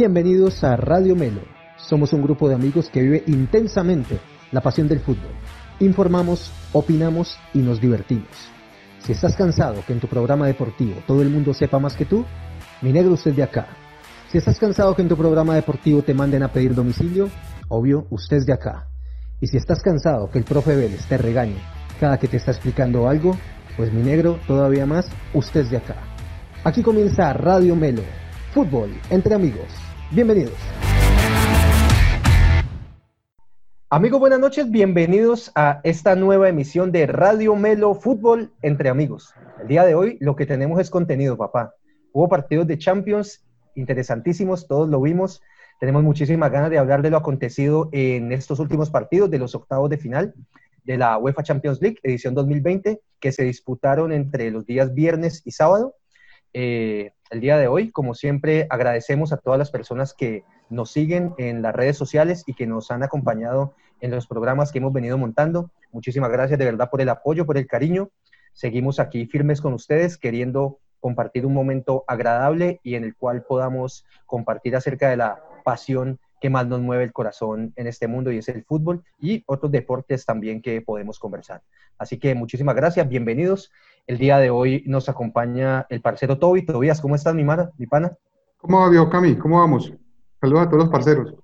Bienvenidos a Radio Melo. Somos un grupo de amigos que vive intensamente la pasión del fútbol. Informamos, opinamos y nos divertimos. Si estás cansado que en tu programa deportivo todo el mundo sepa más que tú, mi negro usted de acá. Si estás cansado que en tu programa deportivo te manden a pedir domicilio, obvio, usted es de acá. Y si estás cansado que el profe Vélez te regañe cada que te está explicando algo, pues mi negro, todavía más, usted de acá. Aquí comienza Radio Melo, fútbol entre amigos. Bienvenidos. Amigos, buenas noches, bienvenidos a esta nueva emisión de Radio Melo Fútbol entre amigos. El día de hoy lo que tenemos es contenido, papá. Hubo partidos de Champions interesantísimos, todos lo vimos. Tenemos muchísimas ganas de hablar de lo acontecido en estos últimos partidos de los octavos de final de la UEFA Champions League, edición 2020, que se disputaron entre los días viernes y sábado. Eh, el día de hoy, como siempre, agradecemos a todas las personas que nos siguen en las redes sociales y que nos han acompañado en los programas que hemos venido montando. Muchísimas gracias de verdad por el apoyo, por el cariño. Seguimos aquí firmes con ustedes, queriendo compartir un momento agradable y en el cual podamos compartir acerca de la pasión que más nos mueve el corazón en este mundo y es el fútbol y otros deportes también que podemos conversar. Así que muchísimas gracias, bienvenidos. El día de hoy nos acompaña el parcero Toby. Tobías, ¿cómo estás, mi, mara, mi pana? ¿Cómo va, Dios, Cami? ¿Cómo vamos? Saludos a todos los parceros.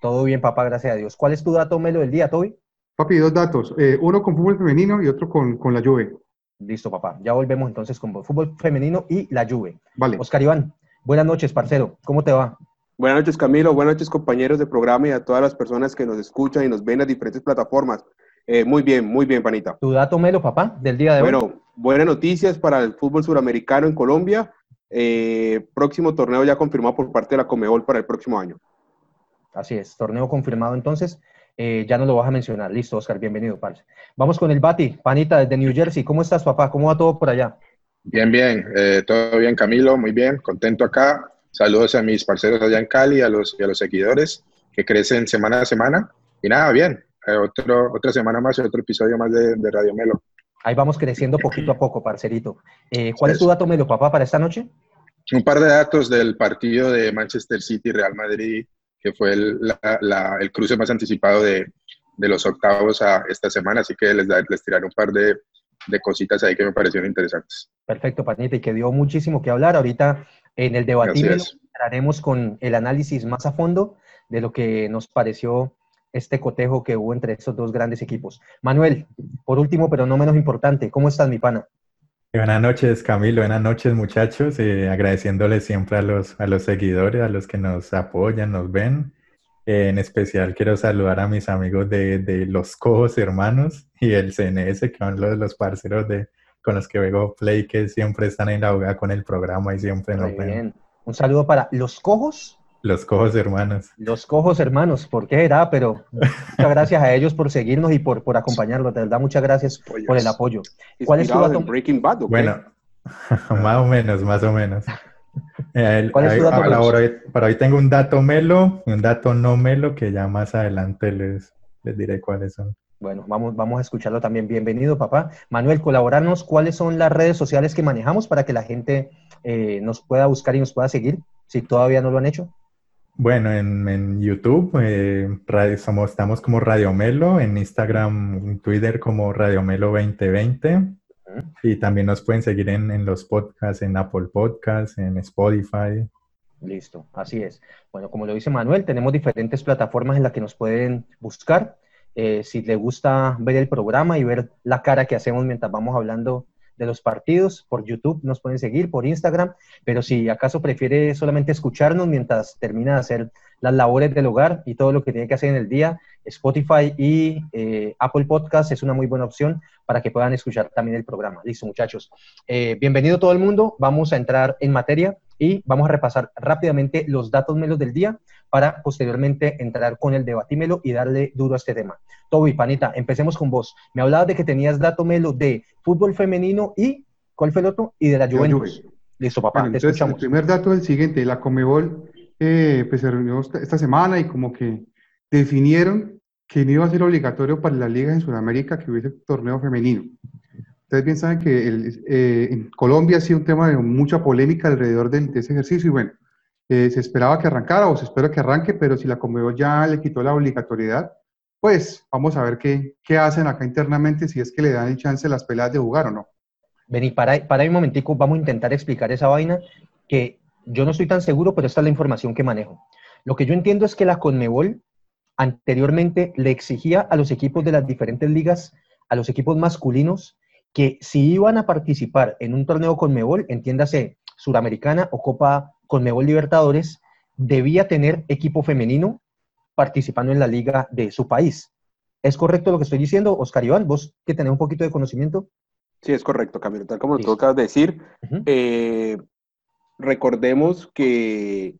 Todo bien, papá, gracias a Dios. ¿Cuál es tu dato melo del día, Toby? Papi, dos datos. Eh, uno con fútbol femenino y otro con, con la Juve. Listo, papá. Ya volvemos entonces con fútbol femenino y la Juve. Vale. Oscar Iván, buenas noches, parcero. ¿Cómo te va? Buenas noches, Camilo. Buenas noches, compañeros de programa y a todas las personas que nos escuchan y nos ven en las diferentes plataformas. Eh, muy bien, muy bien, panita. ¿Tu dato melo, papá, del día de bueno, hoy? Bueno, buenas noticias para el fútbol suramericano en Colombia. Eh, próximo torneo ya confirmado por parte de la Comebol para el próximo año. Así es, torneo confirmado entonces. Eh, ya no lo vas a mencionar. Listo, Oscar, bienvenido, parce. Vamos con el Bati, panita desde New Jersey. ¿Cómo estás, papá? ¿Cómo va todo por allá? Bien, bien. Eh, todo bien, Camilo. Muy bien. Contento acá. Saludos a mis parceros allá en Cali, a los, y a los seguidores que crecen semana a semana. Y nada, bien. Eh, otro, otra semana más y otro episodio más de, de, Radio Melo. Ahí vamos creciendo poquito a poco, parcerito. Eh, ¿Cuál es tu dato Melo, papá, para esta noche? Un par de datos del partido de Manchester City-Real Madrid que fue el, la, la, el cruce más anticipado de, de, los octavos a esta semana, así que les, les tiraré un par de, de, cositas ahí que me parecieron interesantes. Perfecto, Panita, y que dio muchísimo que hablar. Ahorita en el debate entraremos con el análisis más a fondo de lo que nos pareció este cotejo que hubo entre estos dos grandes equipos. Manuel, por último, pero no menos importante, ¿cómo estás, mi pana? Buenas noches, Camilo. Buenas noches, muchachos. Eh, agradeciéndoles siempre a los, a los seguidores, a los que nos apoyan, nos ven. Eh, en especial quiero saludar a mis amigos de, de, Los Cojos Hermanos y el CNS, que son los, los parceros de, con los que veo Play, que siempre están en la hoga con el programa y siempre nos bien. Un saludo para Los Cojos. Los Cojos Hermanos. Los Cojos Hermanos, ¿por qué era? Pero muchas gracias a ellos por seguirnos y por, por acompañarnos. De verdad, muchas gracias por el apoyo. ¿Cuál es tu dato? Breaking Bad, ¿okay? Bueno, más o menos, más o menos. El, ¿Cuál es tu dato? Para hoy, para hoy tengo un dato melo y un dato no melo que ya más adelante les, les diré cuáles son. Bueno, vamos, vamos a escucharlo también. Bienvenido, papá. Manuel, colaborarnos cuáles son las redes sociales que manejamos para que la gente eh, nos pueda buscar y nos pueda seguir, si todavía no lo han hecho. Bueno, en, en YouTube eh, radio, somos, estamos como Radio Melo, en Instagram, en Twitter como Radio Melo 2020 uh -huh. y también nos pueden seguir en, en, los podcasts, en Apple Podcasts, en Spotify. Listo, así es. Bueno, como lo dice Manuel, tenemos diferentes plataformas en las que nos pueden buscar. Eh, si le gusta ver el programa y ver la cara que hacemos mientras vamos hablando de los partidos. Por YouTube nos pueden seguir, por Instagram, pero si acaso prefiere solamente escucharnos mientras termina de hacer las labores del hogar y todo lo que tiene que hacer en el día, Spotify y eh, Apple Podcast es una muy buena opción para que puedan escuchar también el programa. Listo, muchachos. Eh, bienvenido todo el mundo. Vamos a entrar en materia y vamos a repasar rápidamente los datos melos del día para posteriormente entrar con el debatímelo y darle duro a este tema. Toby, panita, empecemos con vos. Me hablabas de que tenías dato melo de fútbol femenino y, ¿cuál fue el otro? Y de la Juventus. La Listo, papá, bueno, te entonces, escuchamos. El primer dato es el siguiente, la Comebol eh, pues, se reunió esta semana y como que definieron que no iba a ser obligatorio para las ligas en Sudamérica que hubiese torneo femenino. Ustedes bien saben que el, eh, en Colombia ha sido un tema de mucha polémica alrededor de, de ese ejercicio y bueno, Eh, se esperaba que arrancara o se espera que arranque, pero si la Conmebol ya le quitó la obligatoriedad, pues vamos a ver qué, qué hacen acá internamente, si es que le dan el chance a las peladas de jugar o no. Vení, para, para un momentico, vamos a intentar explicar esa vaina que yo no estoy tan seguro, pero esta es la información que manejo. Lo que yo entiendo es que la Conmebol anteriormente le exigía a los equipos de las diferentes ligas, a los equipos masculinos, que si iban a participar en un torneo Conmebol, entiéndase Suramericana o Copa Conmebol Libertadores, debía tener equipo femenino participando en la liga de su país. ¿Es correcto lo que estoy diciendo, Oscar Iván? ¿Vos que tenés un poquito de conocimiento? Sí, es correcto, Camilo. Tal como lo tocas decir, eh, recordemos que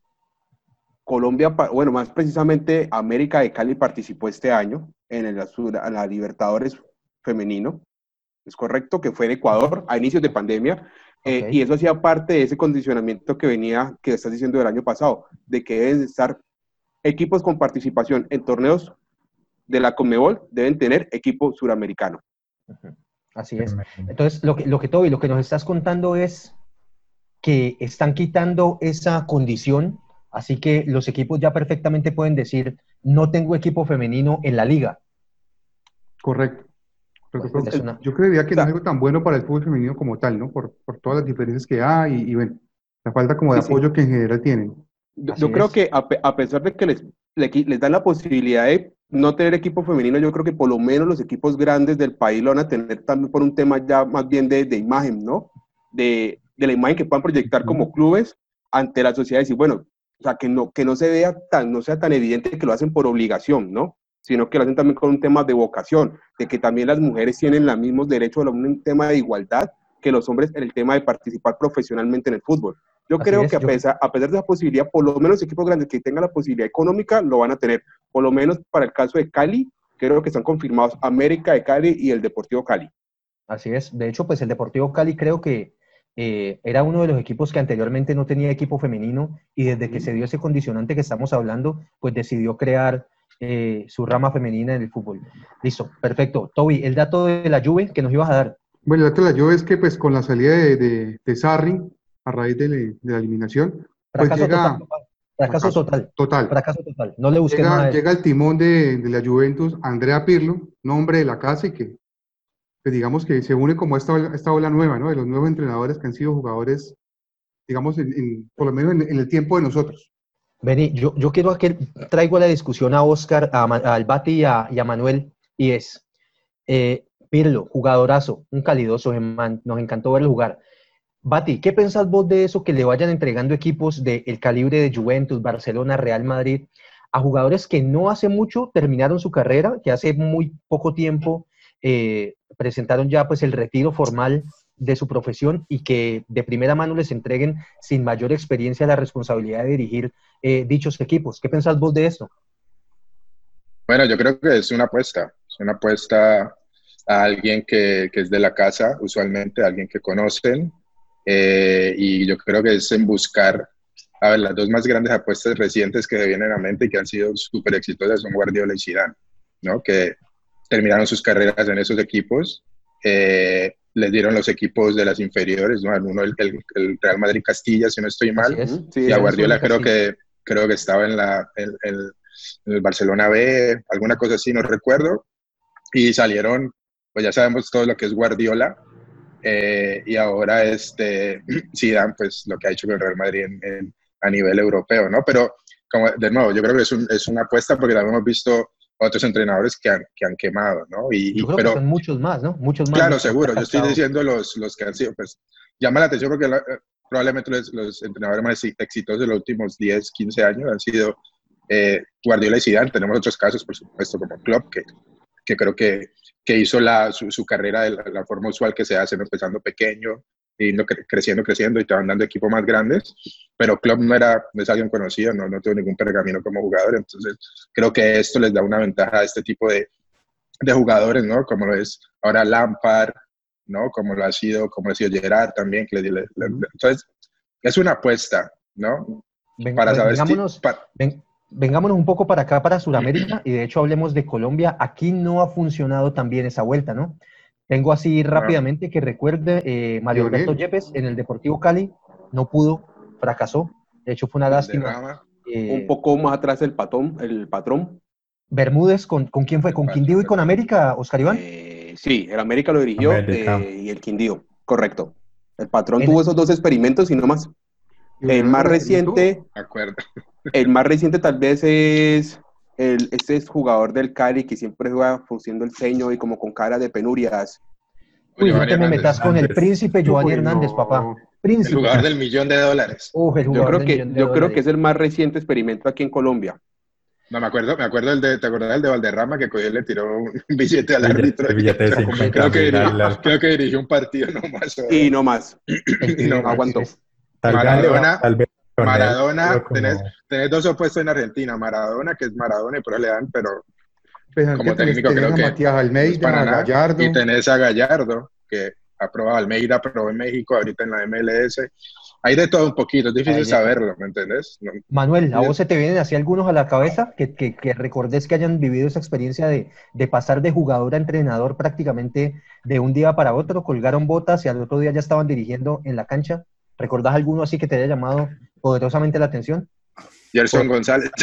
Colombia, bueno, más precisamente América de Cali participó este año en, el, en la Libertadores femenino. Es correcto que fue en Ecuador a inicios de pandemia. Eh, y eso hacía parte de ese condicionamiento que venía, que estás diciendo del año pasado, de que deben estar equipos con participación en torneos de la Conmebol, deben tener equipo suramericano. Así es. Entonces, lo que, lo que Toby, lo que nos estás contando es que están quitando esa condición Así que los equipos ya perfectamente pueden decir, no tengo equipo femenino en la liga. Correcto. Pues, yo creería que no es algo tan bueno para el fútbol femenino como tal, ¿no? Por, todas las diferencias que hay y, bueno, la falta como de apoyo que en general tienen. Yo, creo que a, pesar de que les, les, dan la posibilidad de no tener equipo femenino, yo creo que por lo menos los equipos grandes del país lo van a tener también por un tema ya más bien de, imagen, ¿no? De, de, la imagen que puedan proyectar como clubes ante la sociedad y decir, bueno, o sea, que no, que no se vea tan, no sea tan evidente que lo hacen por obligación, ¿no? Sino que lo hacen también con un tema de vocación, de que también las mujeres tienen los mismos derechos a un tema de igualdad que los hombres en el tema de participar profesionalmente en el fútbol. Yo creo que a, pesar, a pesar de esa posibilidad, por lo menos equipos grandes que tengan la posibilidad económica lo van a tener. Por lo menos para el caso de Cali, creo que están confirmados América de Cali y el Deportivo Cali. Así es. De hecho, pues el Deportivo Cali creo que eh, era uno de los equipos que anteriormente no tenía equipo femenino y desde que se dio ese condicionante que estamos hablando, pues decidió crear eh, su rama femenina en el fútbol. Listo, perfecto. Toby, el dato de la Juve que nos ibas a dar. Bueno, el dato de la Juve es que pues con la salida de, de, Sarri, a raíz de, la eliminación, pues llega... Total, fracaso, total. Total. Fracaso total. No le busqué llega, nada. Llega el timón de, de la Juventus, Andrea Pirlo, nombre de la casa y que pues digamos que se une como esta, esta ola nueva, ¿no? De los nuevos entrenadores que han sido jugadores, digamos, en, por lo menos en, el tiempo de nosotros. Vení, yo, yo quiero que traigo la discusión a Oscar, a, al Bati y a, Manuel, y es, eh, Pirlo, jugadorazo, un calidoso, nos encantó verlo jugar. Bati, ¿qué pensás vos de eso que le vayan entregando equipos del calibre de Juventus, Barcelona, Real Madrid, a jugadores que no hace mucho terminaron su carrera, que hace muy poco tiempo eh, presentaron ya pues el retiro formal de su profesión y que de primera mano les entreguen sin mayor experiencia la responsabilidad de dirigir eh, dichos equipos. ¿Qué pensás vos de esto? Bueno, yo creo que es una apuesta, es una apuesta a alguien que, es de la casa, usualmente, alguien que conocen, eh, y yo creo que es en buscar, a ver, las dos más grandes apuestas recientes que se vienen a mente y que han sido súper exitosas son Guardiola y Zidane, ¿no? Que terminaron sus carreras en esos equipos. Eh, les dieron los equipos de las inferiores, ¿no? Uno el, el, Real Madrid Castilla, si no estoy mal, y a Guardiola creo que, creo que estaba en, la, en, el Barcelona B, alguna cosa así, no recuerdo, y salieron, pues ya sabemos todo lo que es Guardiola, eh, y ahora este, Zidane, pues lo que ha hecho con el Real Madrid a nivel europeo, ¿no? Pero, como, de nuevo, yo creo que es, un, es una apuesta porque la hemos visto otros entrenadores que han, que han quemado, ¿no? Y, Yo creo pero, que son muchos más, ¿no? Muchos más. Claro, seguro. Yo estoy diciendo los, los que han sido, pues, llama la atención porque eh, probablemente los, entrenadores más exitosos de los últimos 10, 15 años han sido eh, Guardiola y Zidane. Tenemos otros casos, por supuesto, como Klopp, que, que creo que, que hizo la, su, carrera de la, forma usual que se hace, empezando pequeño, yendo creciendo, creciendo y te van dando equipos más grandes, pero Klopp no, era, no es alguien conocido, no, no tuvo ningún pergamino como jugador, entonces creo que esto les da una ventaja a este tipo de, de jugadores, ¿no? Como lo es ahora Lampard, ¿no? Como lo ha sido, como ha sido Gerard también, que le, entonces es una apuesta, ¿no? para saber vengámonos, vengámonos un poco para acá, para Sudamérica, y de hecho hablemos de Colombia. Aquí no ha funcionado tan bien esa vuelta, ¿no? Tengo así rápidamente que recuerde eh, Mario Alberto Yepes en el Deportivo Cali, no pudo, fracasó. De hecho, fue una lástima. Eh, Un poco más atrás el patrón, el patrón. Bermúdez, ¿con, ¿con quién fue? ¿Con Quindío y con. América, Oscar Iván? Eh, sí, el América lo dirigió América. eh, y el Quindío, correcto. El patrón En- tuvo esos dos experimentos y no más. El más reciente, De acuerdo. el más reciente tal vez es el, este es jugador del Cali que siempre juega frunciendo el ceño y como con cara de penurias. Uy, no te me metas con el príncipe Giovanni Hernández, no. papá. El Príncipe. jugador del millón de dólares. Uf, el Yo creo del que, millón de yo creo que es el más reciente experimento aquí en Colombia. No, me acuerdo, me acuerdo el de, ¿te acuerdas del de Valderrama que cogió y le tiró un billete al árbitro? billete de Creo- 50 creo, que dirigió, creo que dirigió un partido nomás. Y no más. El que- no el- aguantó. es- Tal Maradona- vez Maradona, como- tenés, tenés dos opuestos en Argentina, Maradona, que es Maradona y por eso le dan, pero Pues como tenés- técnico tenés creo a que Matías Almeida, a. Gallardo. Y tenés a Gallardo, que ha probado Almeida, probó en México, ahorita en la MLS. Hay de todo un poquito, es difícil Ahí saberlo, ¿me entendés? No- Manuel, ¿a vos se te vienen así algunos a la cabeza que, que, que recordés que hayan vivido esa experiencia de, de pasar de jugador a entrenador prácticamente de un día para otro? Colgaron botas y al otro día ya estaban dirigiendo en la cancha. ¿Recordás alguno así que te haya llamado poderosamente la atención? Gerson González.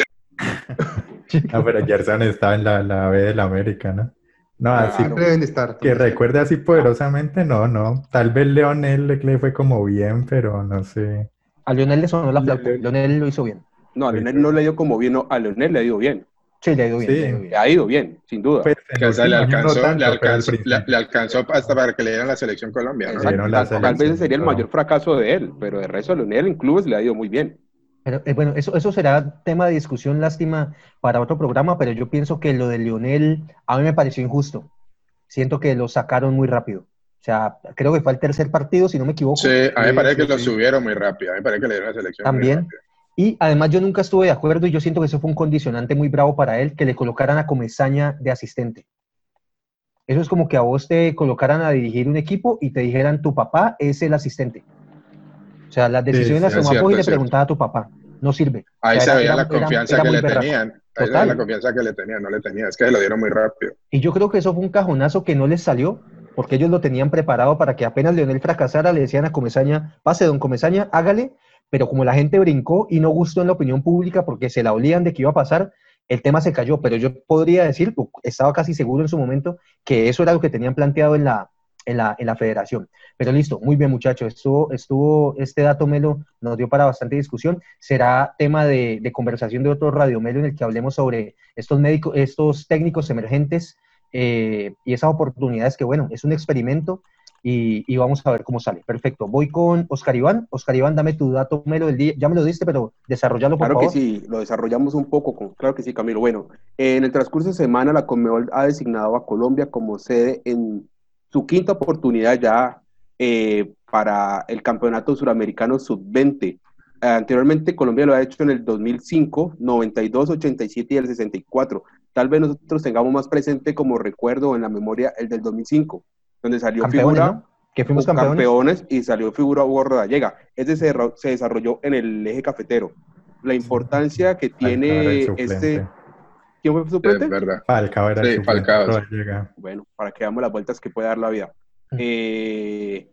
No, pero Gerson estaba en la, la B del América, ¿no? No, así Siempre deben estar. que recuerde así poderosamente, no, no. Tal vez Leonel le, fue como bien, pero no sé. A Leonel le sonó la flauta. Le- Leonel lo hizo bien. No, a Leonel no le dio como bien, no, a Leonel le ha ido bien. Sí, le ha ido bien. Sí. le ha ido bien. Le ha ido bien, sin duda. Pues, le alcanzó, tanto, le, alcanzó, le, principio. le alcanzó hasta para que le dieran la selección Colombia. ¿no? Le dieron la Exacto. Tal vez ese sería el mayor fracaso de él, pero de resto a Leonel en clubes le ha ido muy bien. Pero, eh, bueno, eso, eso será tema de discusión, lástima, para otro programa, pero yo pienso que lo de Lionel a mí me pareció injusto. Siento que lo sacaron muy rápido. O sea, creo que fue el tercer partido, si no me equivoco. Sí, a mí me parece sí, que lo sí. subieron muy rápido. A mí me parece que le dieron la selección También. Y además yo nunca estuve de acuerdo y yo siento que eso fue un condicionante muy bravo para él, que le colocaran a Comesaña de asistente. Eso es como que a vos te colocaran a dirigir un equipo y te dijeran, tu papá es el asistente. O sea, las decisiones las cierto, y le preguntaba a tu papá. No sirve. Ahí O sea, se veía era- la confianza era que le berraco. tenían. Ahí se veía la confianza que le tenían. No le tenían. Es que se lo dieron muy rápido. Y yo creo que eso fue un cajonazo que no les salió, porque ellos lo tenían preparado para que apenas Leonel fracasara, le decían a Comesaña, pase don Comesaña, hágale, pero como la gente brincó y no gustó en la opinión pública porque se la olían de que iba a pasar, el tema se cayó, pero yo podría decir, estaba casi seguro en su momento, que eso era lo que tenían planteado en la, en la, en la federación. Pero listo, muy bien muchachos, estuvo, estuvo, este dato Melo nos dio para bastante discusión, será tema de, de conversación de otro Radio Melo en el que hablemos sobre estos médicos, estos técnicos emergentes eh, y esas oportunidades que, bueno, es un experimento y, y vamos a ver cómo sale. Perfecto. Voy con Oscar Iván. Oscar Iván, dame tu dato melo del día. Ya me lo diste, pero desarrollalo por Claro que favor. sí, lo desarrollamos un poco, con, claro que sí, Camilo. Bueno, en el transcurso de semana la Conmebol ha designado a Colombia como sede en su quinta oportunidad ya eh, para el Campeonato Suramericano Sub-20. Eh, anteriormente Colombia lo ha hecho en el 2005, 92, 87 y el 64. Tal vez nosotros tengamos más presente como recuerdo en la memoria el del 2005, donde salió Campeones, figura ¿no? Que fuimos campeones. campeones y salió figura Hugo Rodallega. Ese se, se desarrolló en el eje cafetero. La importancia que tiene este... ¿Quién fue suplente? verdad. Falcao era el Sí, Falcao. Bueno, para que veamos las vueltas que puede dar la vida. Mm. Eh,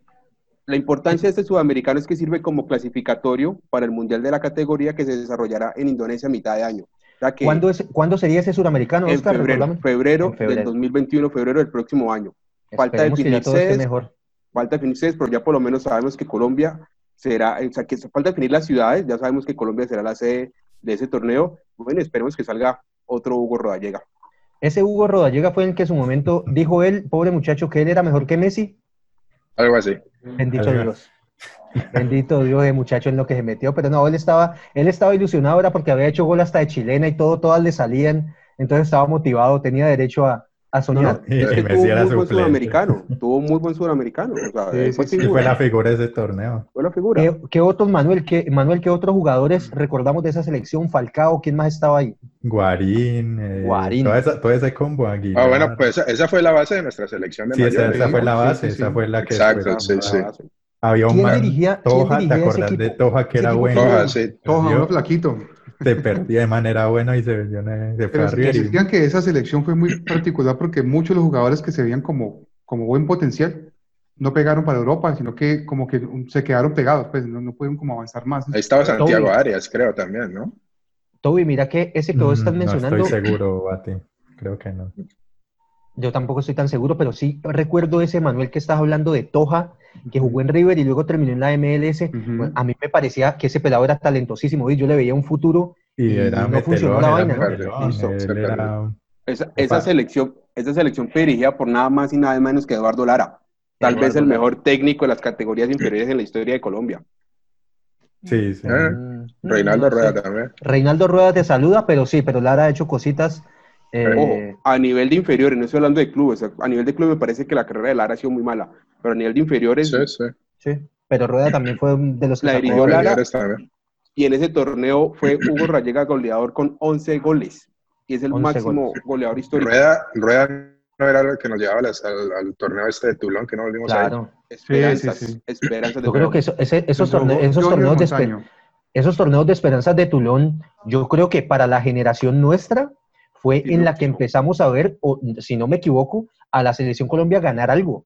la importancia de este sudamericano es que sirve como clasificatorio para el Mundial de la categoría que se desarrollará en Indonesia a mitad de año. O sea que ¿Cuándo, es, ¿Cuándo sería ese suramericano, en Oscar? febrero, febrero, En febrero. del 2021, febrero del próximo año. Falta Esperemos que ya definir todo esté sedes. mejor. falta definir sedes, pero ya por lo menos sabemos que Colombia será, o sea, que falta definir las ciudades, ya sabemos que Colombia será la sede de ese torneo. Bueno, esperemos que salga otro Hugo Rodallega. Ese Hugo Rodallega fue el que en su momento dijo él, pobre muchacho, que él era mejor que Messi. Algo así. Bendito Algo. Dios. Bendito Dios de muchacho en lo que se metió, pero no, él estaba, él estaba ilusionado, era porque había hecho gol hasta de chilena y todo, todas le salían, entonces estaba motivado, tenía derecho a, a soñar. Es que y tuvo Messi era muy buen suplente. sudamericano, tuvo muy buen sudamericano. O sea, Sí, fue sí, sí, fue la figura, de ese torneo. fue la figura. ¿Qué, qué otros, Manuel, qué, Manuel, qué otros jugadores recordamos de esa selección? Falcao, ¿quién más estaba ahí? Guarín, eh, Guarín. Toda esa, todo ese combo Aguilar. Ah, bueno, pues esa, esa fue la base de nuestra selección de Sí, esa, mayores. esa ¿no? fue la base, sí, sí. esa fue la que Exacto, sí, sí. Había un ¿Quién man, dirigía- quién Toja, ¿te dirigía ese acordás de? Toja que era bueno? Toja, sí. Toja, Yo- flaquito. Se perdía de manera buena y se vendió en- se fue Pero decían que esa selección fue muy particular porque muchos de los jugadores que se veían como, como buen potencial no pegaron para Europa, sino que como que se quedaron pegados, pues no, no pudieron como avanzar más. Ahí estaba Santiago Arias, creo también, ¿no? Toby, mira que ese que vos estás mencionando. Mm, no estoy seguro, Bati. Creo que no. Yo tampoco estoy tan seguro, pero sí recuerdo ese Manuel que estás hablando de Toja, que jugó en River y luego terminó en la MLS. a mí me parecía que ese pelado era talentosísimo y yo le veía un futuro y, no funcionó la vaina. Esa, selección, esa selección fue dirigida por nada más y nada menos que Eduardo Lara, tal vez el mejor técnico de las categorías inferiores en la historia de Colombia. Sí, sí. Eh, Reinaldo Rueda también. Reinaldo Rueda te saluda, pero sí, pero Lara ha hecho cositas. Eh, a nivel de inferiores, no estoy hablando de clubes, a nivel de clubes me parece que la carrera de Lara ha sido muy mala, pero a nivel de inferiores. Sí, sí. Sí, pero Rueda también fue de los que la dirigió Lara. Y en ese torneo fue Hugo Rallega goleador con 11 goles. Y es el máximo goleador histórico. Rueda, Rueda no era el que nos llevaba al, torneo este de Tulón, que no volvimos a ver. Esperanzas, sí, sí, esperanzas Yo creo que esos, torneos, esos, torneos de esos torneos de esperanzas de Tulón, yo creo que para la generación nuestra fue en la que empezamos a ver, o, si no me equivoco, a la selección Colombia ganar algo. O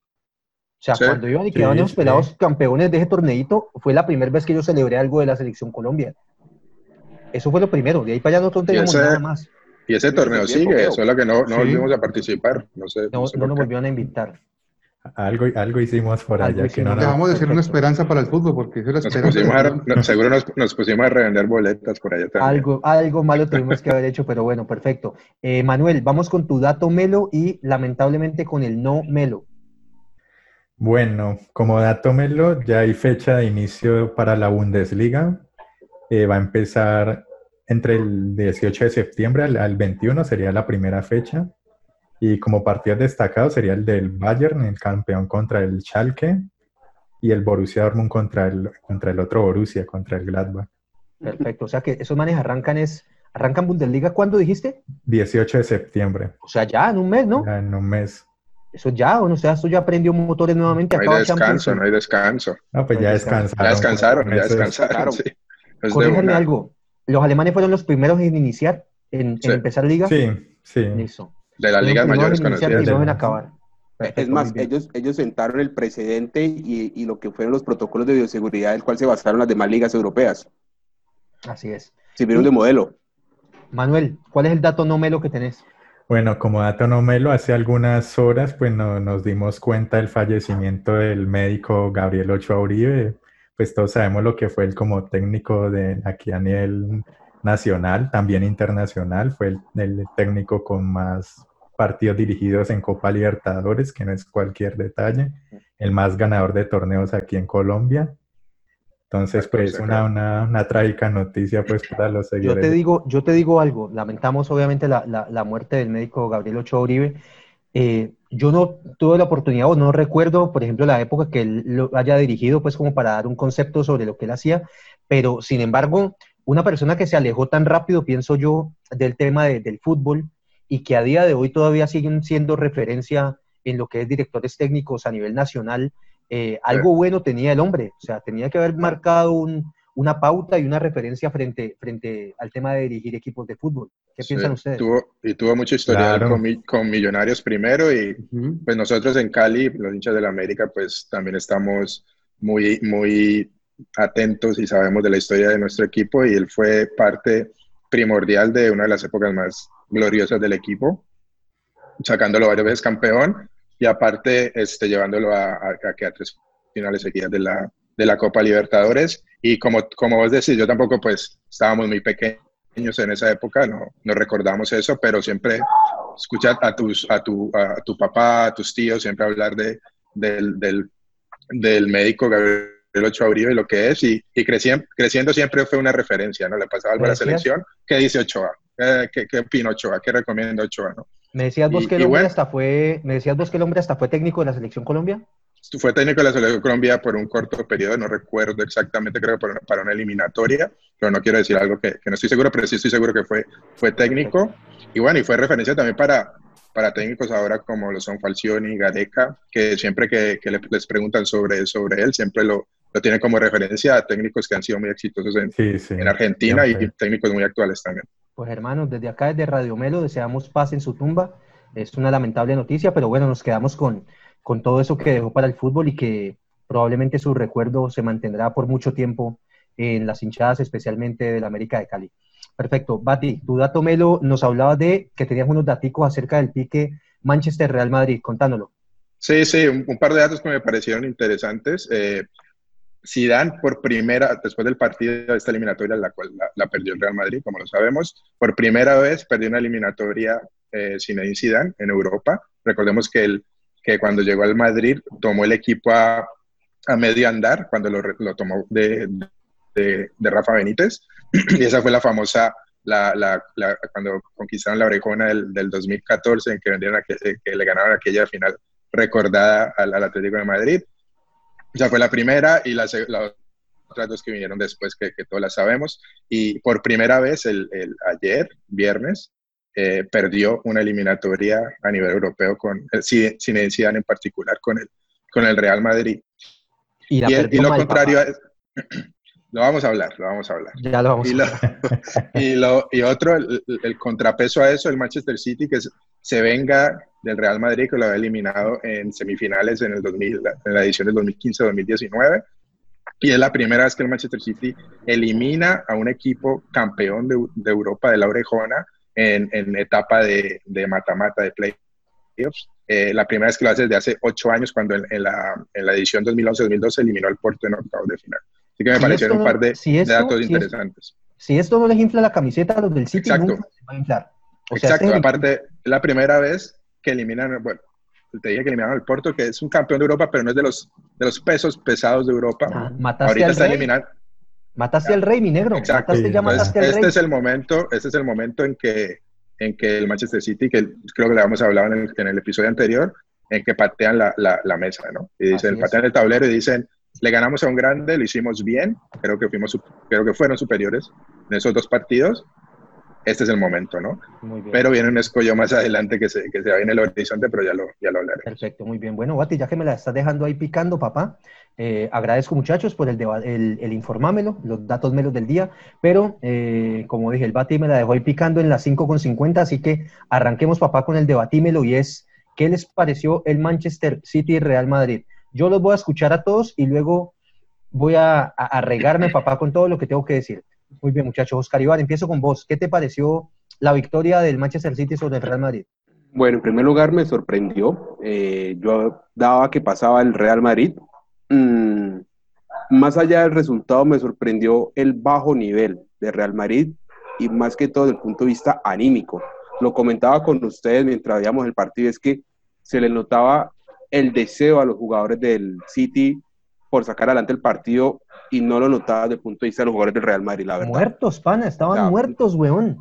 sea, cuando iban y quedaban esos pelados campeones de ese torneito, fue la primera vez que yo celebré algo de la selección Colombia. Eso fue lo primero, de ahí para allá no teníamos nada más. Y ese torneo sigue, solo que no, no volvimos a participar. No, sé, no, no, nos volvieron a invitar. Algo, algo hicimos por allá. Que no Dejamos de ser una esperanza para el fútbol, porque eso es esperanza. seguro nos, nos, pusimos a revender boletas por allá también. Algo, algo malo tuvimos que haber hecho, pero bueno, perfecto. Eh, Manuel, vamos con tu dato Melo y lamentablemente con el no Melo. Bueno, como dato Melo, ya hay fecha de inicio para la Bundesliga. Eh, va a empezar entre el 18 de septiembre al, 21, sería la primera fecha. Y como partido destacado sería el del Bayern, el campeón contra el Schalke, y el Borussia Dortmund contra el, contra el otro Borussia, contra el Gladbach. Perfecto, o sea que esos manes arrancan es... ¿Arrancan Bundesliga cuándo dijiste? 18 de septiembre. O sea, ya en un mes, ¿no? Ya en un mes. Eso ya, o sea, eso ya prendió motores nuevamente. No hay descanso, no hay descanso. No, pues ya descansaron. Ya descansaron, ya descansaron. Sí. Corríjanme algo. ¿Los alemanes fueron los primeros en iniciar, en, empezar liga? Sí, sí. De las ligas mayores conocidas. en acabar. es más, ellos, ellos sentaron el precedente y, y, lo que fueron los protocolos de bioseguridad del cual se basaron las demás ligas europeas. Así es. Sirvieron de modelo. Manuel, ¿cuál es el dato no melo que tenés? Bueno, como dato no melo, hace algunas horas pues nos dimos cuenta del fallecimiento del médico Gabriel Ochoa Uribe. Pues todos sabemos lo que fue él como técnico de aquí a nivel nacional, también internacional. Fue el, técnico con más partidos dirigidos en Copa Libertadores, que no es cualquier detalle. El más ganador de torneos aquí en Colombia. Entonces, pues, una, una, una, trágica noticia, pues, para los seguidores. Yo te digo, yo te digo algo. Lamentamos, obviamente, la, la, la muerte del médico Gabriel Ochoa Uribe. Eh, yo no tuve la oportunidad o no recuerdo, por ejemplo, la época que él lo haya dirigido, pues, como para dar un concepto sobre lo que él hacía. Pero, sin embargo, una persona que se alejó tan rápido, pienso yo, del tema de, del fútbol y que a día de hoy todavía siguen siendo referencia en lo que es directores técnicos a nivel nacional, eh, algo bueno tenía el hombre, o sea, tenía que haber marcado una pauta y una referencia frente, frente al tema de dirigir equipos de fútbol. ¿Qué piensan ustedes? y tuvo mucha historia con, Millonarios primero y pues nosotros en Cali, los hinchas de la América, pues también estamos muy, muy atentos y sabemos de la historia de nuestro equipo y él fue parte primordial de una de las épocas más gloriosas del equipo, sacándolo varias veces campeón y aparte este, llevándolo a, a, a tres finales seguidas de la, de la Copa Libertadores. Y como, como vos decís, yo tampoco pues estábamos muy pequeños en esa época, no, no recordamos eso, pero siempre escuchar a, tus, a, tu, a tu papá, a tus tíos, siempre hablar de, del, del, del médico Gabriel Ochoa Uribe y lo que es, y, y creciendo, creciendo siempre fue una referencia, ¿no? Le pasaba algo a la selección, ¿qué dice Ochoa? ¿Qué, qué, qué opina Ochoa? ¿Qué recomienda Ochoa? ¿no? Me decías vos que el hombre hasta fue, me decías vos que el hombre hasta fue técnico de la selección Colombia. Fue técnico de la selección Colombia por un corto periodo, no recuerdo exactamente, creo que para una eliminatoria, pero no quiero decir algo que, que, no estoy seguro, pero sí estoy seguro que fue, fue técnico. Y bueno, y fue referencia también para, para técnicos ahora como lo son Falcioni, Gadeca, que siempre que, que les preguntan sobre, sobre él, siempre lo, lo tienen como referencia a técnicos que han sido muy exitosos en, en Argentina y técnicos muy actuales también. Pues hermanos, desde acá, desde Radio Melo, deseamos paz en su tumba. Es una lamentable noticia, pero bueno, nos quedamos con, con todo eso que dejó para el fútbol y que probablemente su recuerdo se mantendrá por mucho tiempo en las hinchadas, especialmente del América de Cali. Perfecto. Bati, tu dato Melo nos hablaba de que tenías unos daticos acerca del pique Manchester-Real Madrid. Contándolo. Sí, sí, un, par de datos que me parecieron interesantes. Eh, Zidane por primera, después del partido de esta eliminatoria, la cual la, perdió el Real Madrid, como lo sabemos, por primera vez perdió una eliminatoria eh, Zinedine en Europa. Recordemos que, el, que cuando llegó al Madrid tomó el equipo a, a medio andar, cuando lo, lo tomó de, de, Rafa Benítez, y esa fue la famosa, la, la, cuando conquistaron la orejona del, del 2014, en que, vendieron eh, que le ganaron aquella final recordada al, al Atlético de Madrid esa fue la primera y las otras dos que vinieron después, que, que todas las sabemos. Y por primera vez, el, el ayer, viernes, eh, perdió una eliminatoria a nivel europeo, con, sin Zidane en particular, con el, con el Real Madrid. Y, lo contrario Lo vamos a hablar, lo vamos a hablar. Ya lo vamos y a hablar. y, lo, y otro, el, el, contrapeso a eso, el Manchester City, que se venga del Real Madrid que lo había eliminado en semifinales en, el 2000, en la edición del 2015-2019. Y es la primera vez que el Manchester City elimina a un equipo campeón de, de Europa de la Orejona en, en etapa de mata-mata de, playoffs. Eh, la primera vez que lo hace desde hace ocho años, cuando en, la, en la, edición 2011-2012 eliminó al Porto en octavos de final. Así que me parecieron un par de, datos interesantes. si esto no les infla la camiseta a los del City, Exacto. Nunca se va a inflar. Exacto, este aparte, es la primera vez que eliminan, bueno, te dije que eliminaron al Porto, que es un campeón de Europa, pero no es de los, de los pesos pesados de Europa. Ah, mataste Ahorita está eliminando. Mataste al rey, mi negro. Exacto. Mataste, ya mataste al este rey. es el momento, este es el momento en que, en que el Manchester City, que creo que le habíamos hablado en el, en el episodio anterior, en que patean la, la, mesa, ¿no? Y dicen, patean el tablero y dicen, le ganamos a un grande, lo hicimos bien, creo que, fuimos, creo que fueron superiores en esos dos partidos, este es el momento, ¿no? Muy bien. Pero viene un escollo más adelante que se, que se va en el horizonte, pero ya lo, ya lo hablaré. Perfecto, muy bien. Bueno, Bati, ya que me la estás dejando ahí picando, papá, eh, agradezco muchachos por el, el, el, informámelo, los datos melos del día, pero eh, como dije, el Bati me la dejó ahí picando en las 5.50, así que arranquemos, papá, con el debatímelo y es, ¿qué les pareció el Manchester City y Real Madrid? Yo los voy a escuchar a todos y luego voy a, a, a regarme, papá, con todo lo que tengo que decir. Muy bien, muchachos. Oscar Iván, empiezo con vos. ¿Qué te pareció la victoria del Manchester City sobre el Real Madrid? Bueno, en primer lugar me sorprendió. Eh, yo daba que pasaba el Real Madrid. Mm, más allá del resultado, me sorprendió el bajo nivel de Real Madrid y más que todo desde el punto de vista anímico. Lo comentaba con ustedes mientras veíamos el partido, es que se le notaba el deseo a los jugadores del City por sacar adelante el partido y no lo notaba desde el punto de vista de los jugadores del Real Madrid, la verdad. Muertos, pana, estaban muertos, weón.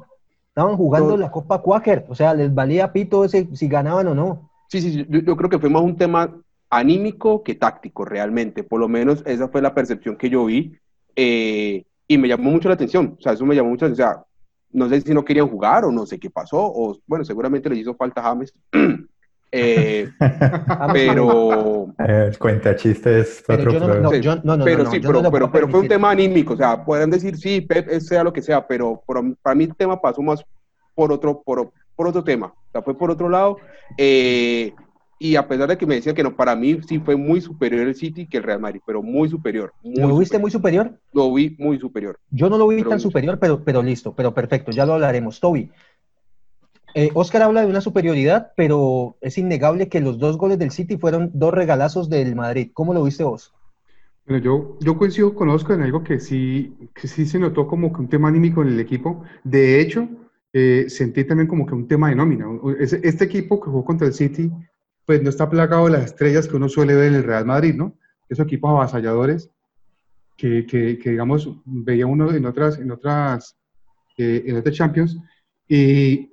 Estaban jugando la Copa Quaker, o sea, les valía pito ese si ganaban o no. Sí, sí, yo, creo que fue más un tema anímico que táctico, realmente. Por lo menos esa fue la percepción que yo vi eh, y me llamó mucho la atención. O sea, eso me llamó mucho la atención. O sea, no sé si no querían jugar o no sé qué pasó, o bueno, seguramente les hizo falta James. Eh, pero. El cuenta chistes. Pero, pero sí, pero, pero, fue un tema anímico. O sea, pueden decir sí, Pep, sea lo que sea, pero para mí el tema pasó más por otro, por, por otro tema. O sea, fue por otro lado. Eh, y a pesar de que me decían que no, para mí sí fue muy superior el City que el Real Madrid, pero muy superior. ¿Lo viste muy superior? Lo vi muy superior. Yo no lo vi tan superior, pero, pero listo, pero perfecto, ya lo hablaremos. Toby, eh, Oscar habla de una superioridad, pero es innegable que los dos goles del City fueron dos regalazos del Madrid. ¿Cómo lo viste vos? Bueno, yo, yo coincido con Oscar en algo que sí, que sí se notó como que un tema anímico en el equipo. De hecho, eh, sentí también como que un tema de nómina. Este equipo que jugó contra el City, pues no está plagado de las estrellas que uno suele ver en el Real Madrid, ¿no? Esos equipos avasalladores que, que, digamos, veía uno en otras, en otras, eh, en otras Champions. Y,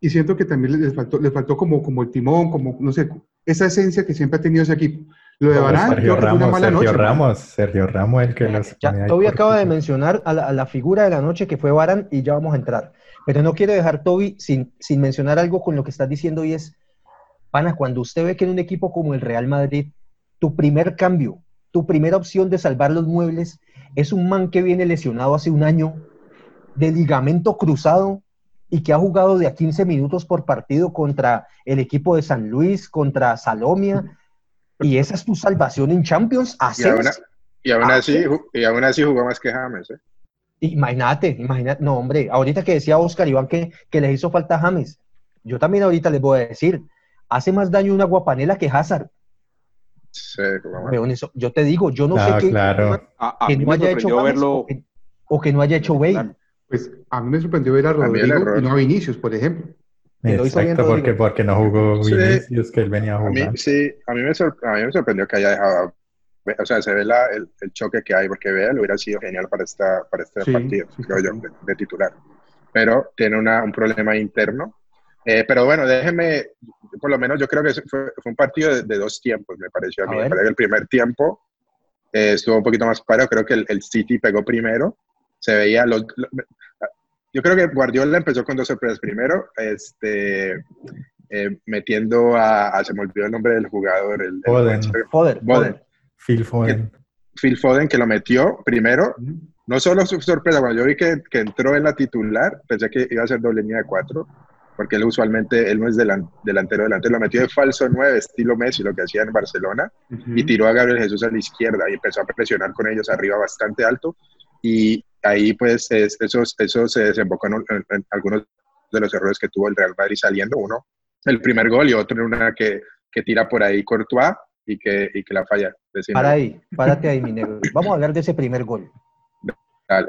y siento que también les faltó, les faltó como, como el timón, como, no sé, esa esencia que siempre ha tenido ese equipo. Lo de Barán, Sergio Ramos, Sergio Ramos, Sergio Ramos, el que los ya, Toby acaba de mencionar a la, figura de la noche que fue Barán y ya vamos a entrar. Pero no quiero dejar, Toby, sin, sin mencionar algo con lo que estás diciendo y es, Pana, cuando usted ve que en un equipo como el Real Madrid, tu primer cambio, tu primera opción de salvar los muebles es un man que viene lesionado hace un año, de ligamento cruzado, y que ha jugado de a 15 minutos por partido contra el equipo de San Luis, contra Salomia, y esa es tu salvación en Champions. Y aún, y aún así, y aún así jugó más que James. ¿eh? Imagínate, imagínate, no hombre, ahorita que decía Oscar Iván que, que les hizo falta James, yo también ahorita les voy a decir, hace más daño una guapanela que Hazard. Sí, eso, yo te digo, yo no sé qué claro. que no haya hecho James verlo... o, que, no haya hecho Bale. Pues a mí me sorprendió ver a Rodrigo y no a Vinicius, por ejemplo. Exacto, porque, porque no jugó Vinicius, que él venía a jugar. A mí, sí, a mí, me a mí me sorprendió que haya dejado o sea, se ve la, el, el, choque que hay, porque Bale hubiera sido genial para, esta, para este partido, creo yo, de, titular. Pero tiene una, un problema interno. Eh, pero bueno, déjeme, por lo menos yo creo que fue, fue un partido de, dos tiempos, me pareció a mí. que el primer tiempo eh, estuvo un poquito más parado, creo que el, el, City pegó primero, se veía los, yo creo que Guardiola empezó con dos sorpresas. Primero, este, eh, metiendo a, se me olvidó el nombre del jugador, el, Foden. Foden. Phil Foden. Phil Foden que lo metió primero. No solo su sorpresa, cuando yo vi que, que, entró en la titular, pensé que iba a ser doble línea de cuatro, porque él usualmente, él no es delantero delantero, lo metió de falso nueve, estilo Messi, lo que hacía en Barcelona, y tiró a Gabriel Jesús a la izquierda y empezó a presionar con ellos arriba bastante alto, y ahí pues eso, eso se desembocó en, algunos de los errores que tuvo el Real Madrid saliendo, uno, el primer gol y otro en una que, que tira por ahí Courtois, y que, y que la falla. Para ahí, párate ahí, mi negro. Vamos a hablar de ese primer gol.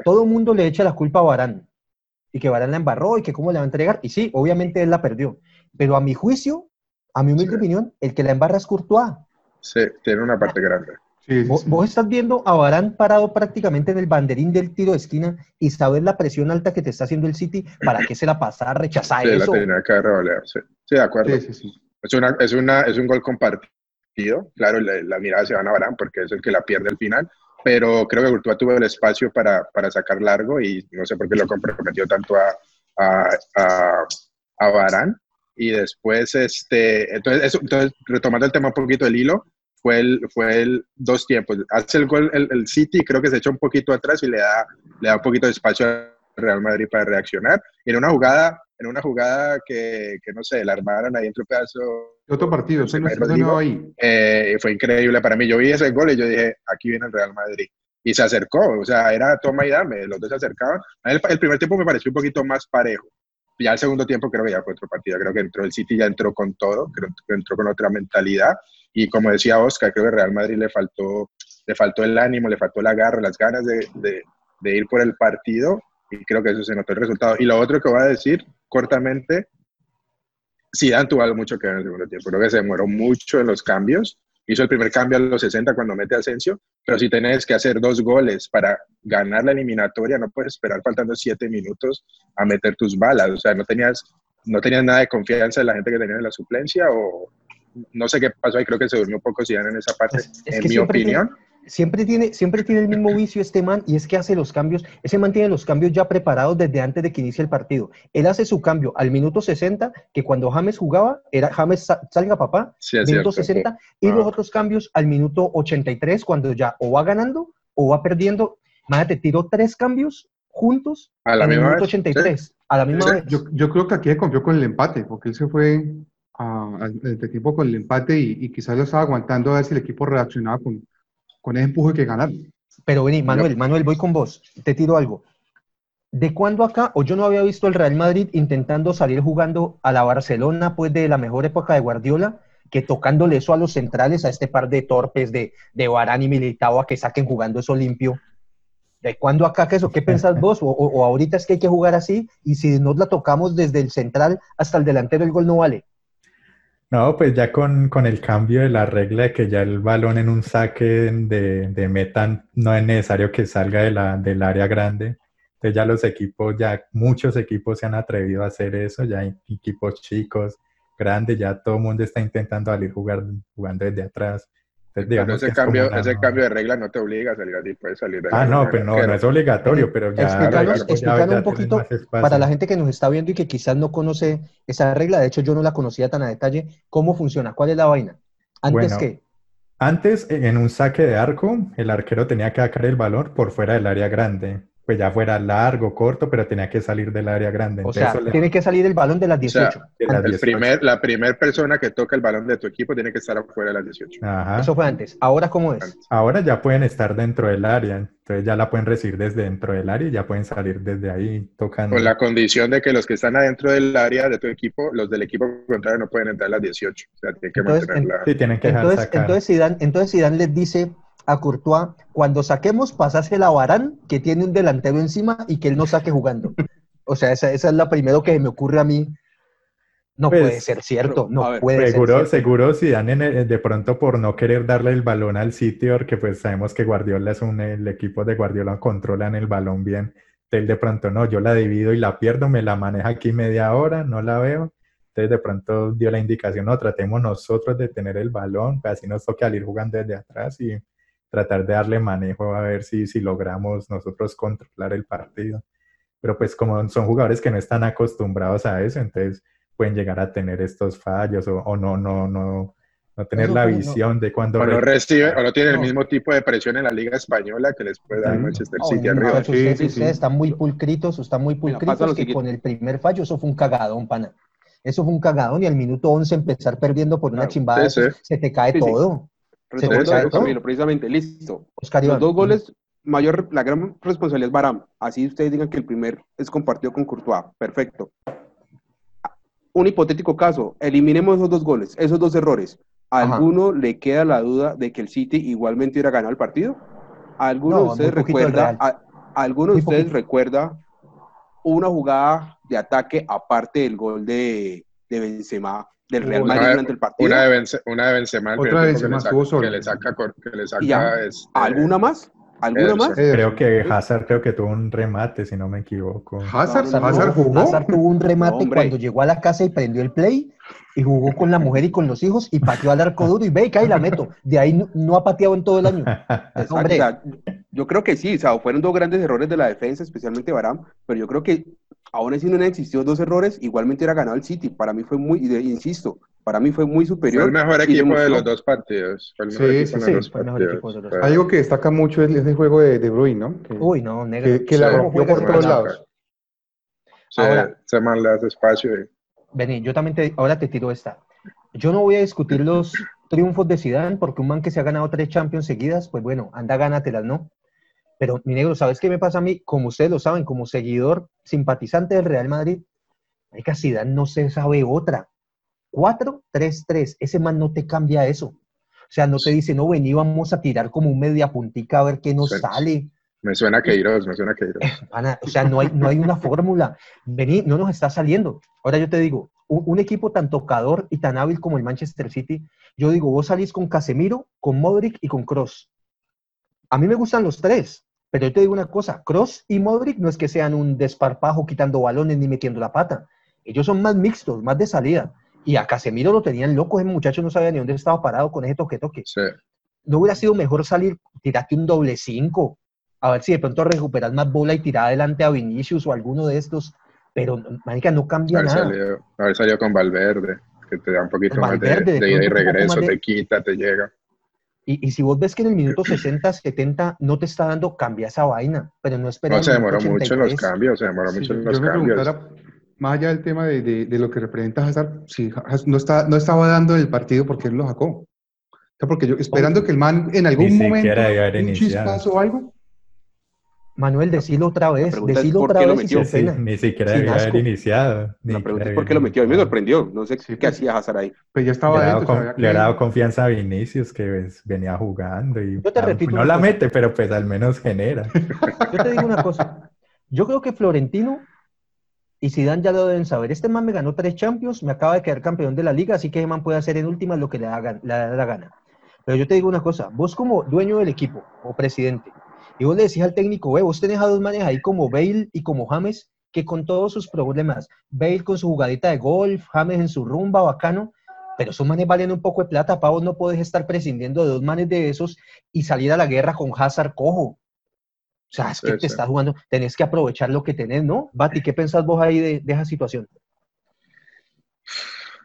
Todo el mundo le echa la culpa a Barán y que Barán la embarró y que cómo le va a entregar. Y sí, obviamente él la perdió. Pero a mi juicio, a mi humilde opinión, el que la embarra es Courtois. Sí, tiene una parte grande. ¿Vos, estás viendo a Barán parado prácticamente en el banderín del tiro de esquina y sabes la presión alta que te está haciendo el City para que se la pasa, rechazar sí, eso. La tenía que sí. sí, de acuerdo. Es, una, es, una, es un gol compartido Claro, la, mirada se van a Barán porque es el que la pierde al final, pero creo que Courtois tuvo el espacio para, para sacar largo y no sé por qué lo comprometió tanto a, a, a, a Barán. Y después, este, entonces, entonces, retomando el tema un poquito del hilo, fue el, fue el dos tiempos. Hace el gol el, el City, creo que se echa un poquito atrás y le da, le da un poquito de espacio al Real Madrid para reaccionar. En una jugada, en una jugada que, que no sé, la armaron ahí entre pedazos otro partido, ese no ahí. Eh, fue increíble para mí. Yo vi ese gol y yo dije, aquí viene el Real Madrid. Y se acercó, o sea, era toma y dame, los dos se acercaban. El, el primer tiempo me pareció un poquito más parejo. Ya el segundo tiempo creo que ya fue otro partido. Creo que entró el City, ya entró con todo, creo que entró con otra mentalidad. Y como decía Oscar, creo que Real Madrid le faltó, le faltó el ánimo, le faltó la garra, las ganas de, de, de ir por el partido. Y creo que eso se notó el resultado. Y lo otro que voy a decir cortamente Zidane tuvo mucho que ver en el segundo tiempo. Creo que se demoró mucho en los cambios. Hizo el primer cambio a los 60 cuando mete a Asensio, pero si tenés que hacer dos goles para ganar la eliminatoria, no puedes esperar faltando siete minutos a meter tus balas. O sea, no tenías, no tenías nada de confianza en la gente que tenía en la suplencia o no sé qué pasó ahí. Creo que se durmió un poco Zidane en esa parte, en mi opinión siempre tiene, siempre tiene el mismo vicio este man y es que hace los cambios, ese man tiene los cambios ya preparados desde antes de que inicie el partido. Él hace su cambio al minuto 60, que cuando James jugaba, era James salga papá, minuto 60, y los otros cambios al minuto 83, cuando ya o va ganando o va perdiendo. te tiró tres cambios juntos a la misma minuto 83, a la misma vez. Yo, yo, creo que aquí confió con el empate, porque él se fue al equipo con el empate y, quizás lo estaba aguantando a ver si el equipo reaccionaba con, con ese empuje que ganar. Pero vení, Manuel, Manuel, voy con vos. Te tiro algo. ¿De cuándo acá, o yo no había visto el Real Madrid intentando salir jugando a la Barcelona, pues de la mejor época de Guardiola, que tocándole eso a los centrales, a este par de torpes de, de Barán y a que saquen jugando eso limpio? ¿De cuándo acá que eso? ¿Qué pensás vos? O, o, ahorita es que hay que jugar así y si nos la tocamos desde el central hasta el delantero, el gol no vale. No, pues ya con, con, el cambio de la regla de que ya el balón en un saque de, de meta no es necesario que salga de la, del área grande. Entonces ya los equipos, ya muchos equipos se han atrevido a hacer eso, ya hay equipos chicos, grandes, ya todo el mundo está intentando salir jugar, jugando desde atrás ese, cambio, ese cambio de regla no te obliga a salir así, puedes salir de Ah, no, pero no, no es obligatorio, pero ya... Explicarnos, un poquito para la gente que nos está viendo y que quizás no conoce esa regla, de hecho yo no la conocía tan a detalle, ¿cómo funciona? ¿Cuál es la vaina? ¿Antes qué? Antes, en un saque de arco, el arquero tenía que sacar el balón por fuera del área grande. Pues ya fuera largo, corto, pero tenía que salir del área grande. O Entonces, sea, le- tiene que salir el balón de las O sea, 18. de las el 18. primer, la primera persona que toca el balón de tu equipo tiene que estar afuera de las 18. Ajá. Eso fue antes. Ahora, ¿cómo es? Ahora ya pueden estar dentro del área, entonces ya la pueden recibir desde dentro del área y ya pueden salir desde ahí tocando. Con la condición de que los que están adentro del área de tu equipo, los del equipo contrario no pueden entrar a las 18. O sea, tienen que Entonces, mantenerla. Sí, tienen que dejar Entonces, sacar. entonces, Zidane, entonces Zidane les dice a Courtois, cuando saquemos, pasásela a Varane, que tiene un delantero encima y que él no saque jugando. O sea, esa, esa es la primero que me ocurre a mí. No Pues, puede ser cierto, no ver, puede Seguro, ser cierto. seguro Zidane en el- de pronto por no querer darle el balón al sitio, porque pues sabemos que Guardiola es un, el equipo de Guardiola controlan el balón bien. Entonces de pronto no, yo la divido y la pierdo, me la maneja aquí media hora, no la veo. Entonces de pronto dio la indicación, no, tratemos nosotros de tener el balón, pues así nos toca ir jugando desde atrás y tratar de darle manejo a ver si, si logramos nosotros controlar el partido. Pero pues como son jugadores que no están acostumbrados a eso, entonces pueden llegar a tener estos fallos o, o no, no, no, no tener Eso la no. visión de cuando... O no re- recibe, o no tienen No. el mismo tipo de presión en la Liga Española que les puede dar. Manchester No, City arriba. Sí, sí, sí. ustedes están muy pulcritos, están muy pulcritos lo que con el primer fallo eso fue un cagadón, pana. Eso fue un cagadón y al minuto 11 empezar perdiendo por una chimbada, sí, sí. se te cae Sí, sí. todo. Retomando. Camilo, precisamente, listo. Oscar Los dos goles, mayor, la gran responsabilidad es Baram. Así ustedes digan que el primer es compartido con Courtois. Perfecto. Un hipotético caso, eliminemos esos dos goles, esos dos errores. ¿A Ajá. alguno le queda la duda de que el City igualmente hubiera ganado el partido? ¿A alguno No, de ustedes recuerda, a, a alguno de Muy ustedes poquito. recuerda una jugada de ataque aparte del gol de, de Benzema del Real Una- Madrid durante el partido? Una de, Bence- una de Benzema, el Otra de tiempo que, Benzema, le saca, que le saca, que le saca ya. este, ¿Alguna más? ¿Alguna más? Creo que Hazard creo que tuvo un remate, si no me equivoco. Hazard. Hazard jugó. Hazard tuvo un remate hombre. cuando llegó a la casa y prendió el play y jugó con la mujer y con los hijos y pateó al arco duro y ve y cae y la meto. De ahí no, no ha pateado en todo el año. Hombre. o sea, yo creo que sí, o sea, fueron dos grandes errores de la defensa, especialmente Baram, pero yo creo que aún así no han existido dos errores, igualmente era ganado el City. Para mí fue muy, insisto, para mí fue muy Fue superior. el mejor equipo de los dos partidos. Fue el mejor Sí, equipo sí, los sí, fue el partidos. de los dos. Fue- Algo que destaca mucho es ese juego de De Bruyne, ¿no? Que, Uy, no, negro. que, que la rompió por todos lados. Se, Ahora- se espacio. y- Vení, yo también te, ahora te tiro esta. Yo no voy a discutir los triunfos de Zidane porque un man que se ha ganado tres Champions seguidas, pues bueno, anda, gánatelas, ¿no? Pero, mi negro, ¿sabes qué me pasa a mí? Como ustedes lo saben, como seguidor, simpatizante del Real Madrid, marica, Zidane no se sabe otra. 4-3-3, ese man no te cambia eso. O sea, no te dice, no, vení, vamos a tirar como un media puntica a ver qué nos sale. Me suena a Queiroz, me suena a Queiroz. Pana, o sea, no hay, no hay una fórmula. Vení, no nos está saliendo. Ahora yo te digo, un, un equipo tan tocador y tan hábil como el Manchester City, yo digo, vos salís con Casemiro, con Modric y con Cross. A mí me gustan los tres, pero yo te digo una cosa, Cross y Modric no es que sean un desparpajo quitando balones ni metiendo la pata. Ellos son más mixtos, más de salida. Y a Casemiro lo tenían loco, ese muchacho no sabía ni dónde estaba parado con ese toque-toque. Sí. ¿No hubiera sido mejor salir, tirarte un doble cinco? A ver si de pronto recuperas más bola y tirar adelante a Vinicius o alguno de estos. Pero, marica, no cambia Haber nada. salido, haber salido con Valverde, que te da un poquito más de, de de ida y regreso, de- te quita, te llega. Y, y si vos ves que en el minuto 60, 70 no te está dando, cambia esa vaina. Pero no esperar. No, se demoró mucho en los 83. cambios, se demoró Sí, mucho en yo los me cambios. preguntara, más allá del tema de, de- de lo que representa Hazard, si no, está, no estaba dando el partido porque él lo sacó. O sea, porque yo esperando que el man en algún Ni momento, siquiera debió haber un iniciado. chispazo o algo, Manuel, decilo otra vez. Decilo ¿por otra qué lo vez y metió? sin Sí, ni siquiera debió haber iniciado. ni La pregunta es por qué lo metió. A mí me sorprendió. No sé Sí, qué pues. hacía Hazard ahí. pues ya Le estaba ha dado, dentro. con- le dado confianza a Vinicius, que pues, venía jugando y Yo te ah, repito no la cosa. mete, pero pues al menos genera. Yo te digo una cosa. Yo creo que Florentino y Zidane ya lo deben saber. Este man me ganó tres Champions, me acaba de quedar campeón de la liga, así que ese man puede hacer en última lo que le da, le da la gana. Pero yo te digo una cosa, vos como dueño del equipo o presidente, y vos le decís al técnico, ve, vos tenés a dos manes ahí como Bale y como James, que con todos sus problemas, Bale con su jugadita de golf, James en su rumba, bacano, pero esos manes valen un poco de plata, pa, vos no podés estar prescindiendo de dos manes de esos y salir a la guerra con Hazard cojo. O sea, es que Sí, te sí. estás jugando, tenés que aprovechar lo que tenés, ¿no? Bati, ¿qué pensás vos ahí de, de esa situación?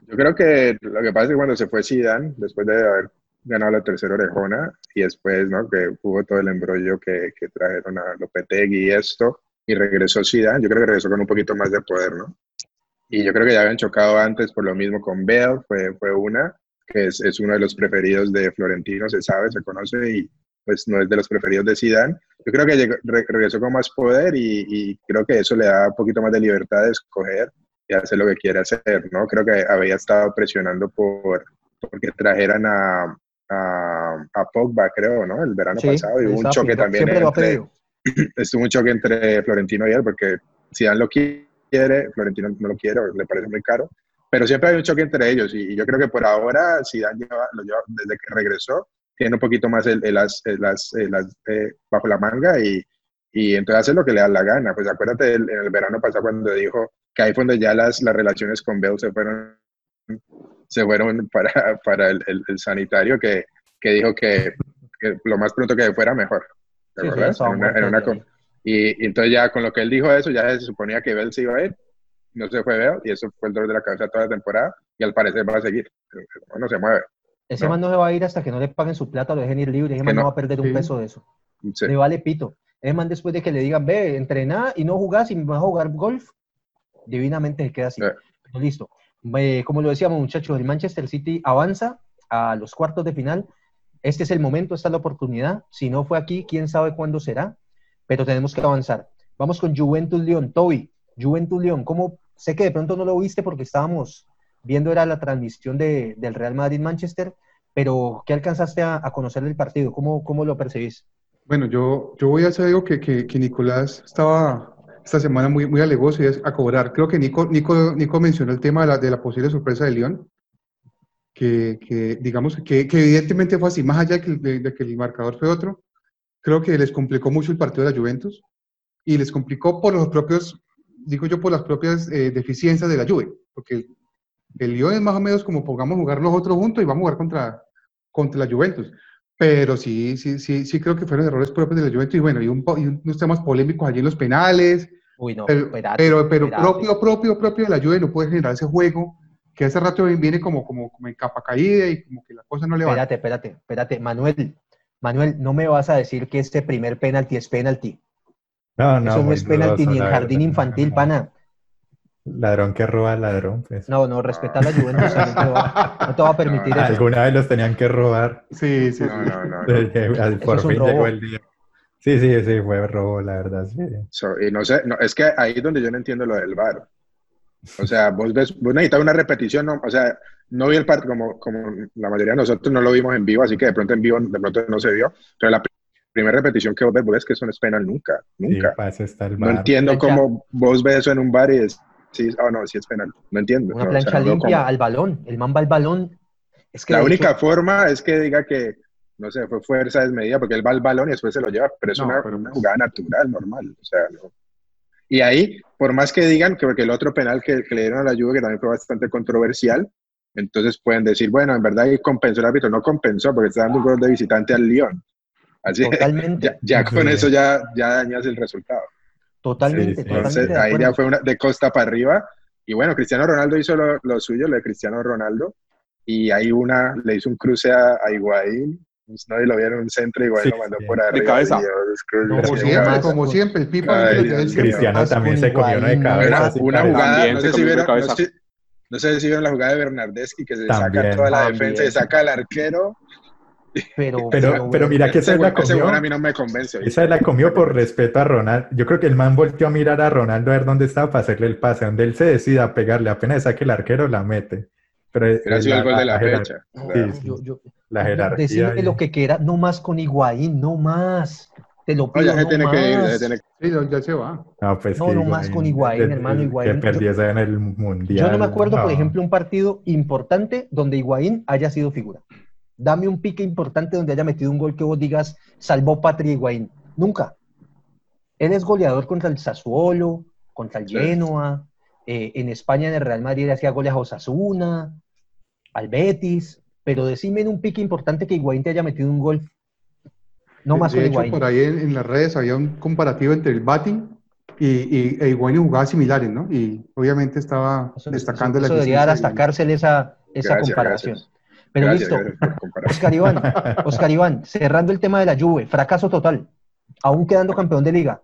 Yo creo que lo que pasa es que cuando se fue Zidane, después de haber ganado la tercera orejona y después, ¿no? Que hubo todo el embrollo que, que trajeron a Lopetegui y esto, y regresó Zidane, yo creo que regresó con un poquito más de poder, ¿no? Y yo creo que ya habían chocado antes por lo mismo con Bell, fue, fue una, que es, es uno de los preferidos de Florentino, se sabe, se conoce y pues no es de los preferidos de Zidane. Yo creo que llegó, regresó con más poder y, y, creo que eso le da un poquito más de libertad de escoger y hacer lo que quiere hacer, ¿no? Creo que había estado presionando por porque trajeran a, a, a Pogba, creo, ¿no? El verano Sí, pasado y hubo un choque también entre, estuvo un choque entre Florentino y él, porque Zidane lo quiere, Florentino no lo quiere, le parece muy caro, pero siempre hay un choque entre ellos, y, y yo creo que por ahora Zidane lleva, lo lleva, desde que regresó, tiene un poquito más el, el as- el as- el as, eh, bajo la manga, y, y entonces hace lo que le da la gana. Pues acuérdate en el verano pasado cuando dijo que ahí fue donde ya las, las relaciones con Bell se fueron, se fueron para, para el, el- el sanitario, que, que dijo que, que lo más pronto que fuera mejor. ¿Te Sí, sí, en una, en una y, y entonces ya con lo que él dijo eso, ya se suponía que Bell se iba a ir, no se fue Bell, y eso fue el dolor de la cabeza toda la temporada, y al parecer va a seguir, no se mueve. Ese No. man no se va a ir hasta que no le paguen su plata, lo dejen ir libre. Ese man no. no va a perder un Sí. peso de eso. Sí. Le vale pito. Ese man después de que le digan, ve, entrená y no jugás y vas a jugar golf, divinamente se queda así. Pero listo. Como lo decíamos, muchachos, el Manchester City avanza a los cuartos de final. Este es el momento, esta es la oportunidad. Si no fue aquí, quién sabe cuándo será, pero tenemos que avanzar. Vamos con Juventus León. Toby, Juventus León, ¿cómo? Sé que de pronto no lo viste porque estábamos viendo era la transmisión de, del Real Madrid-Manchester, pero ¿qué alcanzaste a, a conocer del partido? ¿Cómo, cómo lo percibís? Bueno, yo, yo voy a hacer algo que, que, que Nicolás estaba esta semana muy, muy alegoso y es a cobrar. Creo que Nico, Nico, Nico mencionó el tema de la, de la posible sorpresa de León, que, que digamos que, que evidentemente fue así, más allá de que, de- de que el marcador fue otro, creo que les complicó mucho el partido de la Juventus y les complicó por los propios, digo yo, por las propias eh, deficiencias de la Juve, porque el Lyon es más o menos como pongamos jugar los otros juntos y vamos a jugar contra, contra la Juventus. Pero sí, sí, sí, sí creo que fueron errores propios de la Juventus y bueno, y, un, y unos temas polémicos allí en los penales, Uy, no, pero, espérate, pero, pero espérate. propio, propio, propio de la Juve no puede generar ese juego que hace rato viene como, como, como en capa caída y como que la cosa no le va. Espérate, espérate, espérate. Manuel, Manuel, no me vas a decir que este primer penalti es penalti. No, no, Eso no es penalti dudoso, ni en jardín verdad. infantil, pana. Ladrón que roba al ladrón, pues. No, no, respetar la Juventus también te va- no te va a permitir No, eso. Alguna vez los tenían que robar. Sí, sí, No, no, no. no. Al- Por fin robo. llegó el día. Sí, sí, sí, fue robo, la verdad, sí. So, y no sé, no, es que ahí es donde yo no entiendo lo del VAR. O sea, vos ves, vos necesitas una repetición, no, o sea, no vi el partido como, como la mayoría de nosotros no lo vimos en vivo, así que de pronto en vivo, de pronto no se vio, pero la pr- primera repetición que vos ves, vos ves que eso no es penal nunca, Sí, nunca. está el no entiendo Plancha. cómo vos ves eso en un bar y decís, oh no, sí es penal, no entiendo. Una no, o sea, plancha no veo limpia cómo. al balón. El man va al balón. Es que La única hecho, forma es que diga que, no sé, fue fuerza desmedida, porque él va al balón y después se lo lleva, pero es No, una, pero- una jugada natural, normal. O sea, no. Y ahí, por más que digan que porque el otro penal que, que le dieron a la Juve, que también fue bastante controversial, entonces pueden decir, bueno, en verdad ahí compensó el árbitro, no compensó porque está dando un gol de visitante al Lyon. Así totalmente, ya, ya con eso ya, ya dañas el resultado. totalmente, Sí, sí. totalmente Entonces de ahí ya fue una, de costa para arriba. Y bueno, Cristiano Ronaldo hizo lo, lo suyo, lo de Cristiano Ronaldo. Y ahí una, le hizo un cruce a, a Higuaín. Pues nadie lo vio en un centro, Higuaín Sí, lo mandó sí. por arriba. cabeza. Dios, es que- Como siempre, como siempre, el Pipa Ay, Dios de. Cristiano también se comió una de cabeza. Una cabeza. jugada, no se sé, si comió vieron, la no, cabeza. sé, no sé si vieron la jugada de Bernardeschi, que se saca toda la También. defensa y saca al arquero. Pero, Pero, pero mira que esa la güey a comió. mí no me convence. Esa la comió por respeto a Ronaldo. Yo creo que el man volteó a mirar a Ronaldo a ver dónde estaba para hacerle el pase. Donde él se decida a pegarle, apenas saque el arquero, la mete. Pero Hubiera sido el gol de la fecha. Sí, sí. yo, yo, La jerarquía. decime y- lo que quiera, no más con Higuaín, no más. Te lo No, pido, ya se no tiene que ir, ya más. tiene que Sí, ya, ya se va. No, pues No, no más con Higuaín, el- hermano, Higuaín. Que perdiese en el mundial. Yo no me acuerdo, por no. ejemplo, un partido importante donde Higuaín haya sido figura. Dame un pique importante donde haya metido un gol que vos digas, salvó Patria Higuaín. Nunca. Él es goleador contra el Sassuolo, contra el Sí. Genoa. eh, en España, en el Real Madrid, hacía goles a Osasuna, al Betis. Pero decime en un pique importante que Higuaín te haya metido un gol. No De- más de hecho, Higuaín. por ahí en, en las redes había un comparativo entre el batting y, y e Higuaín en jugadas similares, ¿no? Y obviamente estaba Eso, destacando eso- la eso debería dar hasta de- cárcel esa, esa Gracias, comparación. gracias. Pero Gracias, listo. Oscar Iván, Oscar Iván, cerrando el tema de la Juve, fracaso total, aún quedando campeón de liga.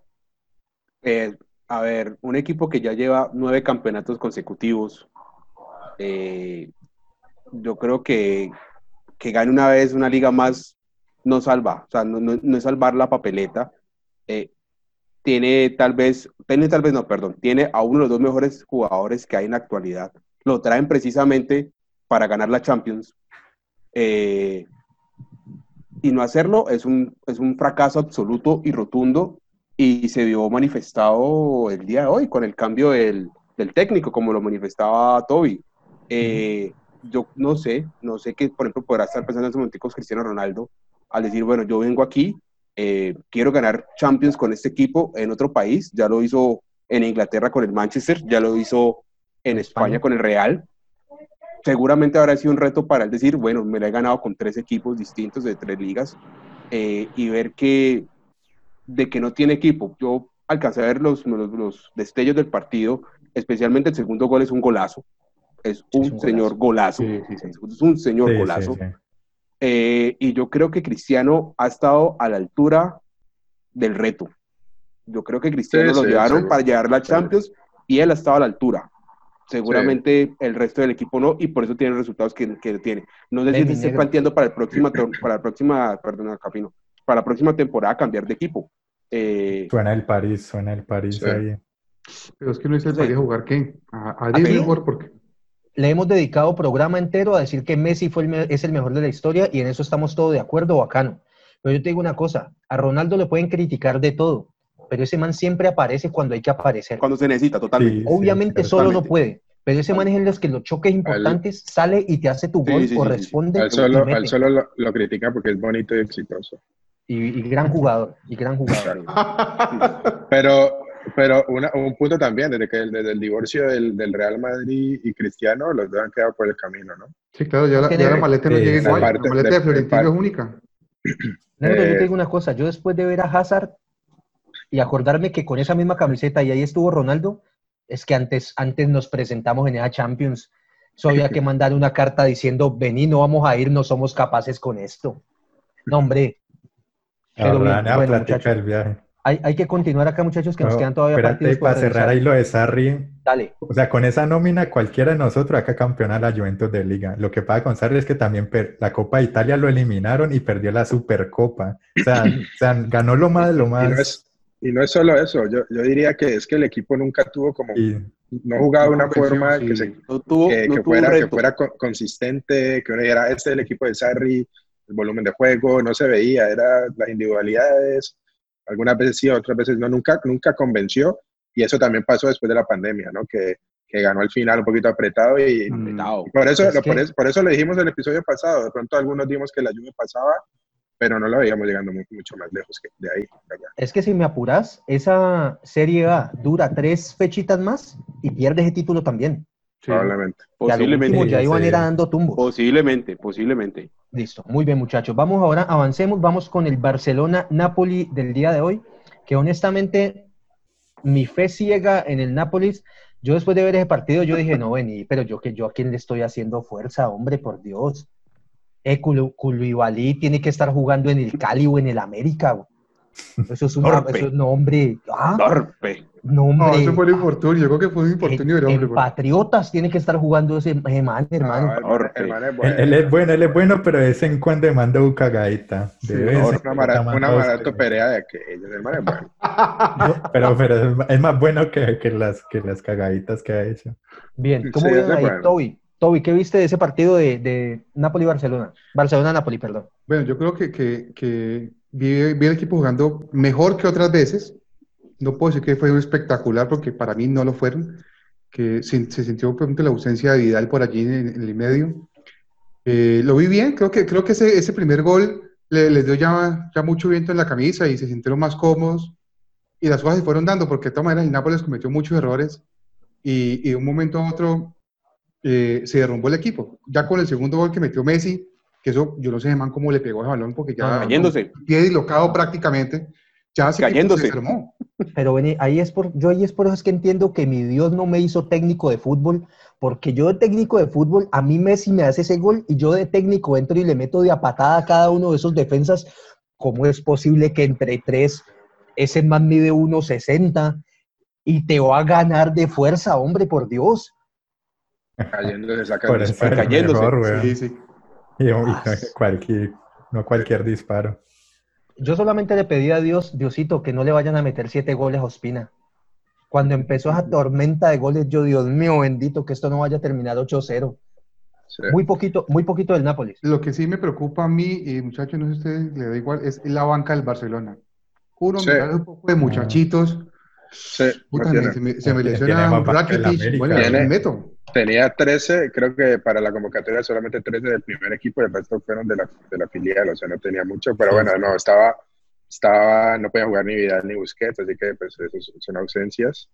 Eh, a ver, un equipo que ya lleva nueve campeonatos consecutivos, eh, yo creo que, que gane una vez una liga más no salva, o sea, no, no- es salvar la papeleta. Eh, tiene tal vez, tiene tal vez no, perdón, tiene a uno de los dos mejores jugadores que hay en la actualidad. Lo traen precisamente para ganar la Champions. Eh, y no hacerlo es un, es un fracaso absoluto y rotundo y se vio manifestado el día de hoy con el cambio del, del técnico, como lo manifestaba Toby. Eh, yo no sé, no sé qué, por ejemplo, podrá estar pensando en momentos Cristiano Ronaldo al decir, bueno, yo vengo aquí, eh, quiero ganar Champions con este equipo en otro país, ya lo hizo en Inglaterra con el Manchester, ya lo hizo en España. España con el Real. Seguramente habrá sido un reto para él decir, bueno, me la he ganado con tres equipos distintos de tres ligas eh, y ver que de que no tiene equipo. Yo alcancé a ver los, los, los destellos del partido, especialmente el segundo gol es un golazo. Es un, es un señor golazo. Sí, sí, sí. Es un señor golazo. Eh, y yo creo que Cristiano ha estado a la altura del reto. Yo creo que Cristiano Sí, lo sí, llevaron para llevar la Champions y él ha estado a la altura. Seguramente el resto del equipo no, y por eso tiene los resultados que, que tiene. No sé si se negro. planteando para, el próxima, tor- para la próxima, perdona, Capino, para la próxima temporada cambiar de equipo. Eh, Suena el París, suena el París Sí. ahí. Pero es que no dice el Sí. París a jugar qué. A, a ¿A Disney porque Le hemos dedicado programa entero a decir que Messi fue el es el mejor de la historia y en eso estamos todos de acuerdo, bacano. Pero yo te digo una cosa, a Ronaldo le pueden criticar de todo, pero ese man siempre aparece cuando hay que aparecer. cuando se necesita, totalmente. Sí. Obviamente solo no puede, pero ese man es en los que los choques importantes sale y te hace tu Sí, gol sí, sí, o sí. responde Al y solo, al solo lo, lo critican porque es bonito y exitoso. Y, y gran jugador, y gran jugador. Pero, pero una- un punto también, desde que desde el divorcio del, del Real Madrid y Cristiano, los dos han quedado por el camino, ¿no? Sí, claro, ya la, Tiene- ya la maleta no Sí, llega igual. parte la maleta de- de Florentino es única. Negro, yo Eh, te digo una cosa, yo después de ver a Hazard y acordarme que con esa misma camiseta y ahí estuvo Ronaldo, es que antes, antes nos presentamos en esa Champions, so había que mandar una carta diciendo, vení, no vamos a ir, no somos capaces con esto. No, hombre, Pero bien, bueno, del viaje. Hay, hay que continuar acá, muchachos, que nos No, quedan todavía espérate, partidos para cerrar ahí lo de Sarri, Dale. o sea, con esa nómina cualquiera de nosotros acá campeona la Juventus de Liga. Lo que pasa con Sarri es que también per- la Copa de Italia lo eliminaron y perdió la Supercopa. O sea, o sea, ganó lo más lo Y más. no es, y no es solo eso, yo, yo diría que es que el equipo nunca tuvo como, y- no jugaba de una convenció, forma sí. que, se, No tuvo, que, no que fuera, que fuera co- consistente, que uno dijera, este es el equipo de Sarri, el volumen de juego, no se veía, era las individualidades, algunas veces sí, otras veces no, nunca, nunca convenció, y eso también pasó después de la pandemia, ¿no? Que, que ganó al final un poquito apretado y, Mm. Apretado. y por, eso, Es lo- por, que- eso, por eso le dijimos en el episodio pasado, de pronto algunos dimos que la lluvia pasaba, pero no lo veíamos llegando mu- mucho más lejos que de ahí, ¿verdad? Es que si me apuras, esa Serie A dura tres fechitas más y pierde ese título también. Sí. Probablemente. Posiblemente. último ya Sí, iban sí. era dando tumbo. Posiblemente, posiblemente. Listo, muy bien muchachos. Vamos ahora, avancemos, vamos con el Barcelona-Napoli del día de hoy, que honestamente mi fe ciega en el Nápoles, yo después de ver ese partido yo dije, no, vení, pero yo que yo a quién le estoy haciendo fuerza, hombre, por Dios. Eh, Kulu- tiene que estar jugando en el Cali o en el América. güey. Eso es un Torpe. eso es- no, hombre. Ah, Torpe. no, No, hombre. eso fue el infortunio. Yo creo que fue un infortunio del hombre. porque- Patriotas tiene que estar jugando ese, man, hermano. Ah, Torpe. hermano, es Él, bueno. él es bueno, él es bueno, pero de vez en cuando manda un cagadita. De Sí, Una, cuando mara- manda una dos, barato tres. perea de aquellos, hermano, es bueno. Pero, pero es es más bueno que, que las, que las cagaditas que ha hecho. Bien, ¿cómo Sí, ven ese es ahí, bueno. Toby? Toby, ¿qué viste de ese partido de, de Napoli-Barcelona? Barcelona-Napoli, perdón. Bueno, yo creo que, que, que vi, vi el equipo jugando mejor que otras veces. No puedo decir que fue un espectacular porque para mí no lo fueron. Que se, se sintió por ejemplo, la ausencia de Vidal por allí en, en el medio. Eh, lo vi bien, creo que, creo que ese, ese primer gol le- les dio ya, ya mucho viento en la camisa y se sintieron más cómodos. Y las cosas se fueron dando porque de todas maneras el Nápoles cometió muchos errores y, y de un momento a otro eh, se derrumbó el equipo. Ya con el segundo gol que metió Messi, que eso yo no sé, man, cómo le pegó ese balón porque ya Cayéndose. pie dislocado prácticamente, ya se Cayéndose. se. Pero vení, ahí es por, yo ahí es por eso es que entiendo que mi Dios no me hizo técnico de fútbol, porque yo de técnico de fútbol, a mí Messi me hace ese gol y yo de técnico entro y le meto de a patada a cada uno de esos defensas. ¿Cómo es posible que entre tres ese man mide 1.60 y te va a ganar de fuerza, hombre, por Dios? Cayéndose, Por el el cayéndose. mejor. Sí, sí. Y, y Ah, cualquier, no cualquier disparo. Yo solamente le pedí a Dios, Diosito, que no le vayan a meter siete goles a Ospina. Cuando empezó esa tormenta de goles, yo, Dios mío, bendito, que esto no vaya a terminar 8-0. Sí. Muy poquito, muy poquito del Nápoles. Lo que sí me preocupa a mí, y muchachos, no sé si a ustedes les da igual, es la banca del Barcelona. Uno Sí. mirar un poco de muchachitos, Sí, puta, no me- tiene. se me, se me lesiona Rakitic, América. bueno, Tiene- me meto. Tenía 13, creo que para la convocatoria solamente 13 del primer equipo y el resto fueron de la, de la filial, o sea, no tenía mucho, pero Sí, bueno, no, estaba, estaba, no podía jugar ni Vidal ni Busquets, así que pues eso son- ausencias.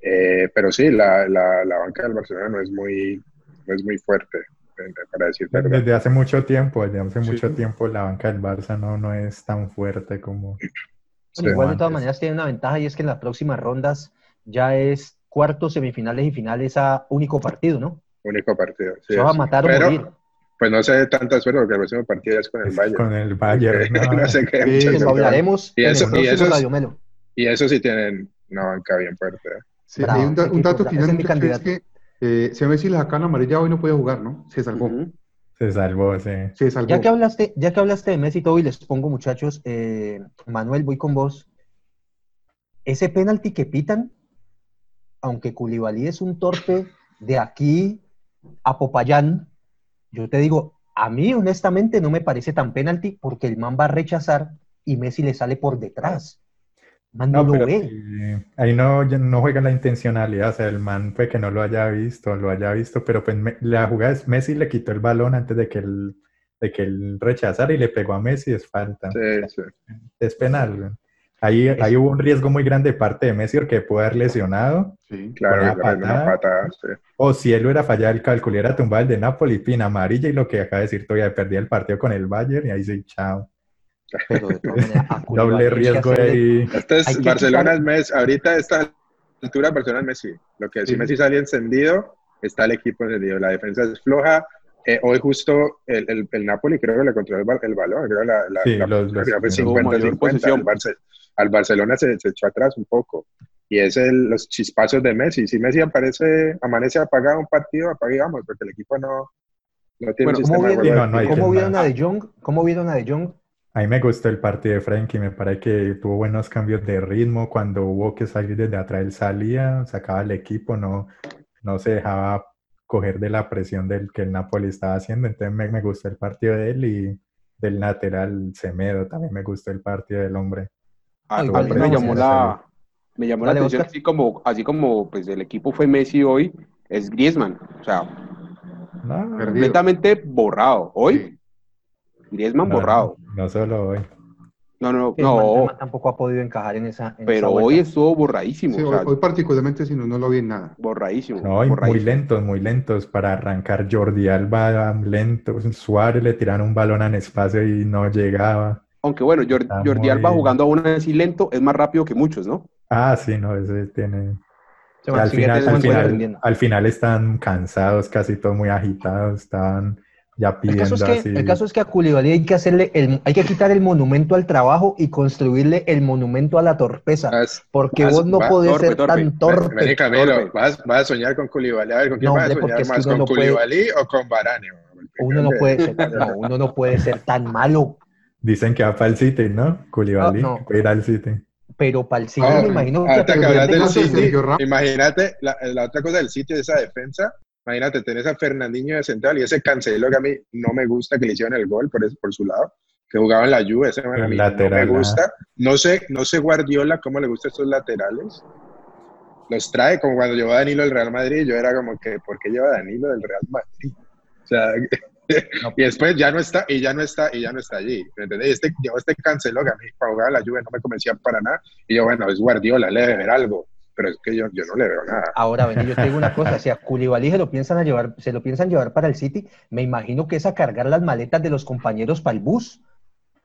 Eh, pero sí, la, la, la banca del Barcelona no es muy, no es muy fuerte, eh, para decir verdad. Desde hace mucho tiempo, desde hace Sí. mucho tiempo la banca del Barça no, no es tan fuerte como... Sí, Igual de todas maneras tiene una ventaja y es que en las próximas rondas ya es cuartos, semifinales y finales a único partido, ¿no? Único partido. sí, Se va a matar o Pero, morir. Pues no sé tanta suerte porque el próximo partido ya es con el Bayern. Con el Bayern, no, no. sé qué. Sí, lo veces- hablaremos Y en eso- el y próximo eso es- Radio Melo. Y eso sí tienen una banca bien fuerte. ¿eh? Sí, Bravo, hay un, da- un dato final, es que eh, si a Messi le sacan amarilla hoy no puede jugar, ¿no? Se salvó. Se salvó, sí. Se salvó. Ya que hablaste, ya que hablaste de Messi y todo, y les pongo, muchachos, eh, Manuel, voy con vos. Ese penalti que pitan, aunque Culibalí es un torpe de aquí a Popayán, yo te digo, a mí honestamente no me parece tan penalti porque el man va a rechazar y Messi le sale por detrás. Man no, No, lo ve. ahí no, no juega la intencionalidad, o sea, el man fue que no lo haya visto, lo haya visto, pero pues me- la jugada es Messi le quitó el balón antes de que él, de que él rechazara y le pegó a Messi, es falta, Sí, sí. es penal. Ahí, ahí hubo un riesgo muy grande de parte de Messi porque pudo haber lesionado, Sí. Claro, una patada. sí. o si él hubiera fallado el cálculo, hubiera tumbado el de Napoli, pin amarilla y lo que acaba de decir todavía, perdía el partido con el Bayern y ahí sí, chao. Pero de todas maneras, a Doble riesgo ahí. Este es Barcelona es Messi. Ahorita esta altura Barcelona es Messi. Lo que si Sí. Messi sale encendido, está el equipo encendido. La defensa es floja. Eh, hoy justo el, el, el Napoli creo que le controló el, el balón. Creo la, la, Sí, la los- los- fue tuvo mayor 50-50. posesión. Al, Barce- al Barcelona se, se echó atrás un poco. Y es el, los chispazos de Messi. Si Messi aparece, amanece apagado un partido, apague y vamos, porque el equipo no, no tiene Bueno, un ¿cómo sistema de vieron, juego no, no ¿cómo vieron a De Jong? ¿Cómo vieron a De Jong? A mí me gustó el partido de Frankie, me parece que tuvo buenos cambios de ritmo. Cuando hubo que salir desde atrás, él salía, sacaba el equipo, no, no se dejaba coger de la presión del que el Napoli estaba haciendo. Entonces me, me gustó el partido de él y del lateral Semedo también me gustó el partido del hombre. A Ay, mí me llamó a la, me llamó la atención, Oscar. así como, así como pues, el equipo fue Messi hoy, es Griezmann. O sea, No, Perdido. completamente borrado. Hoy, Griezmann no, borrado. no solo hoy. No, no, El no, man tampoco ha podido encajar en esa. en pero hoy estuvo borradísimo. Sí, o hoy, sea, hoy particularmente si no, no lo vi en nada. borradísimo. No, y muy borradísimo. lentos, muy lentos. Para arrancar Jordi Alba lento. Suárez le tiraron un balón en espacio y no llegaba. Aunque bueno, Jordi Alba jugando aún así lento es más rápido que muchos, ¿no? Ah, sí, no, ese tiene. Al final, al final, al final están cansados, casi todos muy agitados, estaban ya El caso, es que, así. el caso es que a Koulibaly hay que hacerle el, hay que quitar el monumento al trabajo y construirle el monumento a la torpeza. Vas- Porque vas- vos no podés torpe, ser torpe. tan torpe. Vení, Camilo, torpe. vas, vas a soñar con Koulibaly. A ver, ¿con quién No, vas a hombre, soñar más? ¿Con no puede- Koulibaly o con Varane? Uno no puede ser, no, uno no puede ser tan malo. Dicen que va para el City, ¿no? Koulibaly, No, no. ir al City. Pero para el City Ah, me imagino que City, imagínate la, la otra cosa del sitio de esa defensa. Imagínate, tenés a Fernandinho de central y ese Cancelo que a mí no me gusta que le hicieron el gol por, por su lado, que jugaba en la Juve, ese man a mí lateral, no me gusta. No sé, no sé Guardiola cómo le gustan estos laterales. Los trae como cuando llevó a Danilo del Real Madrid, yo era como que, ¿por qué lleva a Danilo del Real Madrid? O sea, y después ya no está, y ya no está, y ya no está allí. ¿Me entendés? Este, llevó este Cancelo que a mí para jugar la Juve no me convencía para nada. Y yo, bueno, es Guardiola, le debe ver algo. Pero es que yo, yo no le veo nada. Ahora, ven, yo te digo una cosa, si a Koulibaly se lo piensan a llevar, se lo piensan llevar para el City, me imagino que es a cargar las maletas de los compañeros para el bus.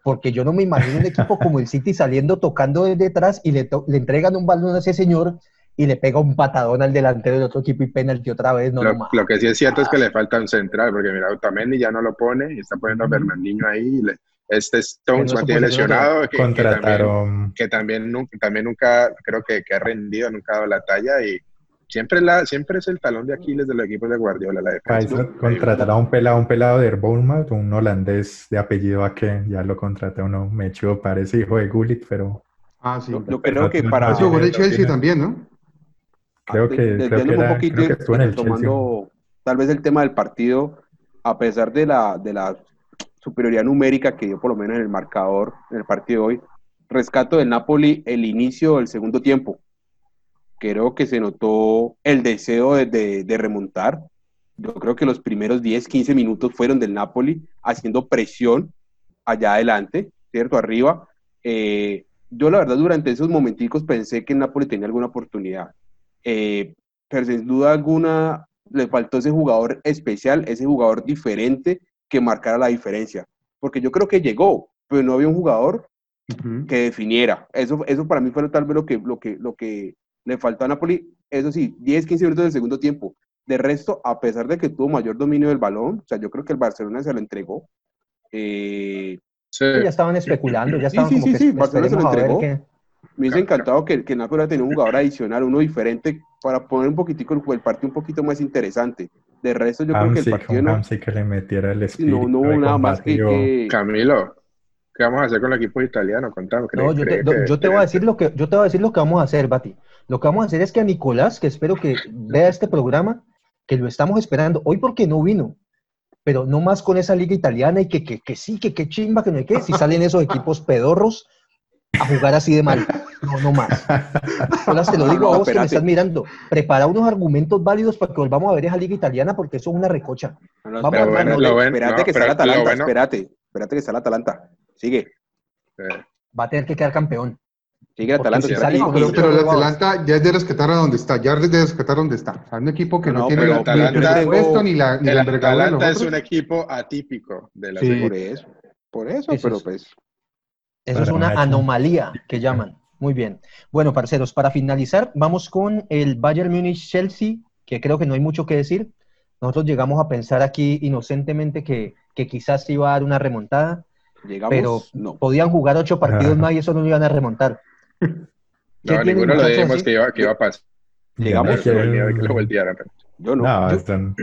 porque yo no me imagino un equipo como el City saliendo tocando desde detrás y le, le entregan un balón a ese señor y le pega un patadón al delantero del otro equipo y penalti otra vez. No, lo, lo que sí es cierto es que le falta un central, porque mira, Otamendi ya no lo pone y está poniendo a Bernardinho ahí. Y le, este Stones no mantiene lesionado, que, Contrataron. que, también, que también, nunca, también nunca, creo que, que ha rendido, nunca ha dado la talla y siempre, la, siempre es el talón de Aquiles de los equipos de Guardiola, la defensa. Paisa contratará un pelado, un pelado de Bournemouth, un holandés de apellido a que ya lo contraté uno, me echó, parece hijo de Gullit, pero Ah, sí. Yo, yo creo que para... Eso jugó en el Chelsea también, ¿no? creo que, creo que, era- un poquito, creo que estuvo en el tomando tal vez el tema del partido, a pesar de la, de la superioridad numérica que dio por lo menos en el marcador en el partido de hoy, rescato del Napoli el inicio del segundo tiempo. Creo que se notó el deseo de, de- de remontar. Yo creo que los primeros 10, 15 minutos fueron del Napoli haciendo presión allá adelante, ¿cierto? Arriba. Eh, yo la verdad durante esos momenticos pensé que el Napoli tenía alguna oportunidad. Eh, pero sin duda alguna le faltó ese jugador especial, ese jugador diferente que marcara la diferencia. Porque yo creo que llegó, pero no había un jugador Ujú. que definiera. Eso, eso para mí fue tal vez lo que, lo, que, lo que le faltó a Napoli. Eso sí, 10, 15 minutos del segundo tiempo. De resto, a pesar de que tuvo mayor dominio del balón, o sea, yo creo que el Barcelona se lo entregó. Eh, Sí. Ya estaban especulando, ya Sí, estaban sí, como sí, que sí, Barcelona se lo entregó. qué. me hubiese encantado que, que Napoli hubiera tenido un jugador adicional, uno diferente, para poner un poquitico el, el partido un poquito más interesante. De resto, yo creo que el partido un no, que le metiera el sí, no, no nada más que, Camilo, ¿qué vamos a hacer con el equipo italiano? Contame. No, yo te, ¿cree que- yo te voy a decir lo que yo te voy a decir lo que vamos a hacer, Bati. Lo que vamos a hacer es que a Nicolás, que espero que vea este programa, que lo estamos esperando hoy porque no vino, pero no más con esa liga italiana y que, que, que sí, que qué chimba, que no hay que, si salen esos equipos pedorros a jugar así de mal. No, no más. Nicolás, te lo digo No, a vos que me espérate. estás mirando. Prepara unos argumentos válidos para que volvamos a ver esa liga italiana porque eso es una recocha. No, no, Vamos espérate, a ver, no, lo no, bueno- espérate no, que está pero el Atalanta, bueno- espérate, espérate que está el Atalanta. Sigue, Eh, Va a tener que quedar campeón. sigue Atalanta. si espérate. sale pero, pero el. Atlanta ya es de rescatar a donde está, ya es de rescatar donde está. O sea, un equipo que no, No, tiene ni el Atalanta- presupuesto ni la, ni El la Atalanta es un equipo atípico de la Sí. Por eso, por eso, Eso pero es. pues. Eso es una anomalía que llaman. Muy bien. Bueno, parceros, para finalizar, vamos con el Bayern Múnich-Chelsea, que creo que no hay mucho que decir. Nosotros llegamos a pensar aquí inocentemente que, que quizás iba a dar una remontada, Llegamos, pero no. podían jugar ocho partidos más y eso no lo iban a remontar. ¿Qué No, ninguno lo dijimos que iba, que iba a pasar. Llegamos, que lo voltearan. Yo no. No, Yo- están-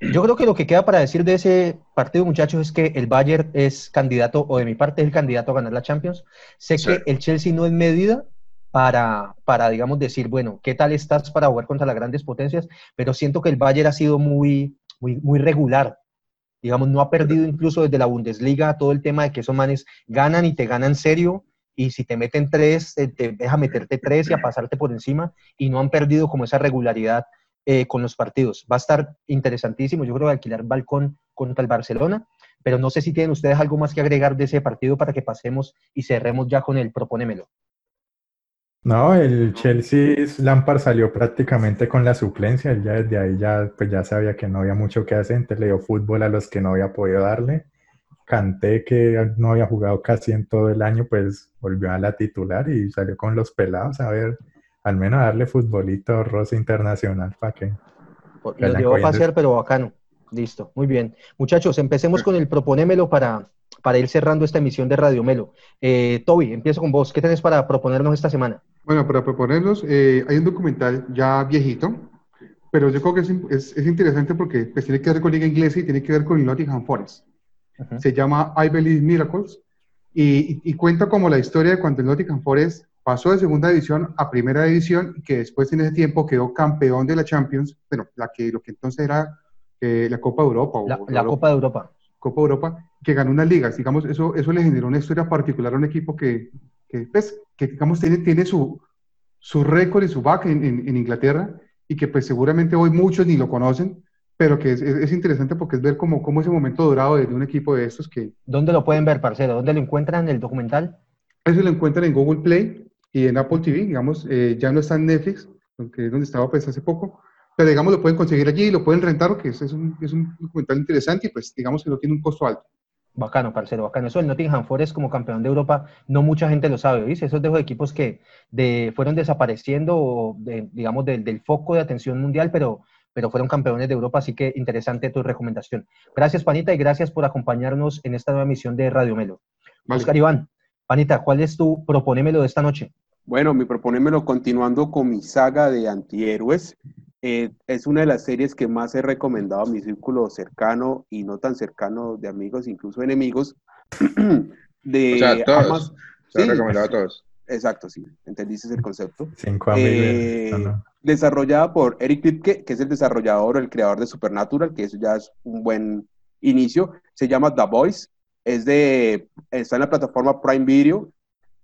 Yo creo que lo que queda para decir de ese partido, muchachos, es que el Bayern es candidato, o de mi parte es el candidato a ganar la Champions. Sé Sí. que el Chelsea no es medida para, para, digamos, decir, bueno, ¿qué tal estás para jugar contra las grandes potencias? Pero siento que el Bayern ha sido muy, muy, muy regular. Digamos, no ha perdido incluso desde la Bundesliga todo el tema de que esos manes ganan y te ganan serio. Y si te meten tres, te, te deja meterte tres y a pasarte por encima. Y no han perdido como esa regularidad eh, con los partidos. Va a estar interesantísimo. Yo creo alquilar balcón contra el Barcelona, pero no sé si tienen ustedes algo más que agregar de ese partido para que pasemos y cerremos ya con el proponémelo. No, el Chelsea, Lampard salió prácticamente con la suplencia, él ya desde ahí ya, pues ya sabía que no había mucho que hacer, entonces le dio fútbol a los que no había podido darle. Canté que no había jugado casi en todo el año, pues volvió a la titular y salió con los pelados a ver, al menos darle futbolito rosa internacional para que lo llevó a pasear, pero bacano. Listo, muy bien. Muchachos, empecemos con el proponémelo para, para ir cerrando esta emisión de Radio Melo. Eh, Toby, empiezo con vos. ¿Qué tenés para proponernos esta semana? Bueno, para proponerlos, eh, hay un documental ya viejito, pero yo creo que es, es- es interesante porque pues, tiene que ver con Liga Inglesa y tiene que ver con el Nottingham Forest. Se llama I Believe Miracles y, y- cuenta como la historia de cuando el Nottingham Forest pasó de segunda división a primera división y que después en ese tiempo quedó campeón de la Champions, bueno, la que, lo que entonces era eh, la Copa de Europa. o La, la Europa- Copa de Europa. Copa Europa, que ganó unas ligas. Digamos, eso, eso le generó una historia particular a un equipo que, que, pues, que digamos, tiene, tiene su, su récord y su back en, en- en Inglaterra y que pues seguramente hoy muchos ni lo conocen, pero que es, es- es interesante porque es ver cómo, cómo ese momento dorado de, de un equipo de estos que ¿Dónde lo pueden ver, parcero? ¿Dónde lo encuentran en el documental? eso lo encuentran en Google Play y en Apple TV, digamos, eh, ya no está en Netflix, que es donde estaba pues hace poco, pero digamos lo pueden conseguir allí, lo pueden rentar, que es, es un, es un documental interesante y pues digamos que no tiene un costo alto. Bacano, parcero, bacano. Eso del Nottingham Forest como campeón de Europa, no mucha gente lo sabe, ¿viste? Esos de los equipos que de, fueron desapareciendo, de, digamos, del foco de atención mundial, pero, pero fueron campeones de Europa, así que interesante tu recomendación. Gracias, Panita, y gracias por acompañarnos en esta nueva emisión de Radio Melo. Oscar Iván, Panita, ¿cuál es tu proponémelo de esta noche? Bueno, mi proponémelo continuando con mi saga de antihéroes. Eh, es una de las series que más he recomendado a mi círculo cercano y no tan cercano de amigos, incluso enemigos. de o sea, todos. Se sí, recomendado a todos. Exacto, sí. Entendiste el concepto. Cinco amigos. Eh, desarrollada por Eric Kripke, que es el desarrollador o el creador de Supernatural, que eso ya es un buen inicio. Se llama The Voice. Es de, está en la plataforma Prime Video.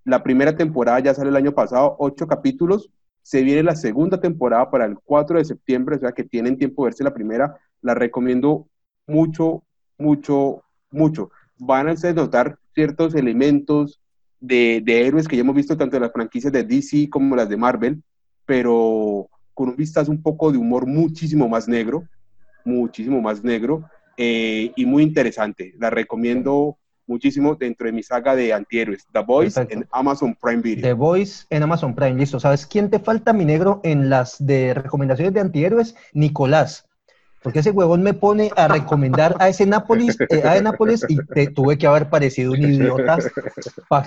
La primera temporada ya sale el año pasado, ocho capítulos se viene la segunda temporada para el 4 de septiembre, o sea que tienen tiempo de verse la primera. La recomiendo mucho, mucho, mucho. Van a notar ciertos elementos de, de, héroes que ya hemos visto tanto en las franquicias de DC como las de Marvel, pero con un vistazo un poco de humor muchísimo más negro, muchísimo más negro eh, y muy interesante. La recomiendo muchísimo dentro de mi saga de antihéroes, The Voice en Amazon Prime Video. The Voice en Amazon Prime, listo. ¿Sabes quién te falta, mi negro, en las de recomendaciones de antihéroes? Nicolás. Porque ese huevón me pone a recomendar a ese Nápoles, eh, a Nápoles y te tuve que haber parecido un idiota.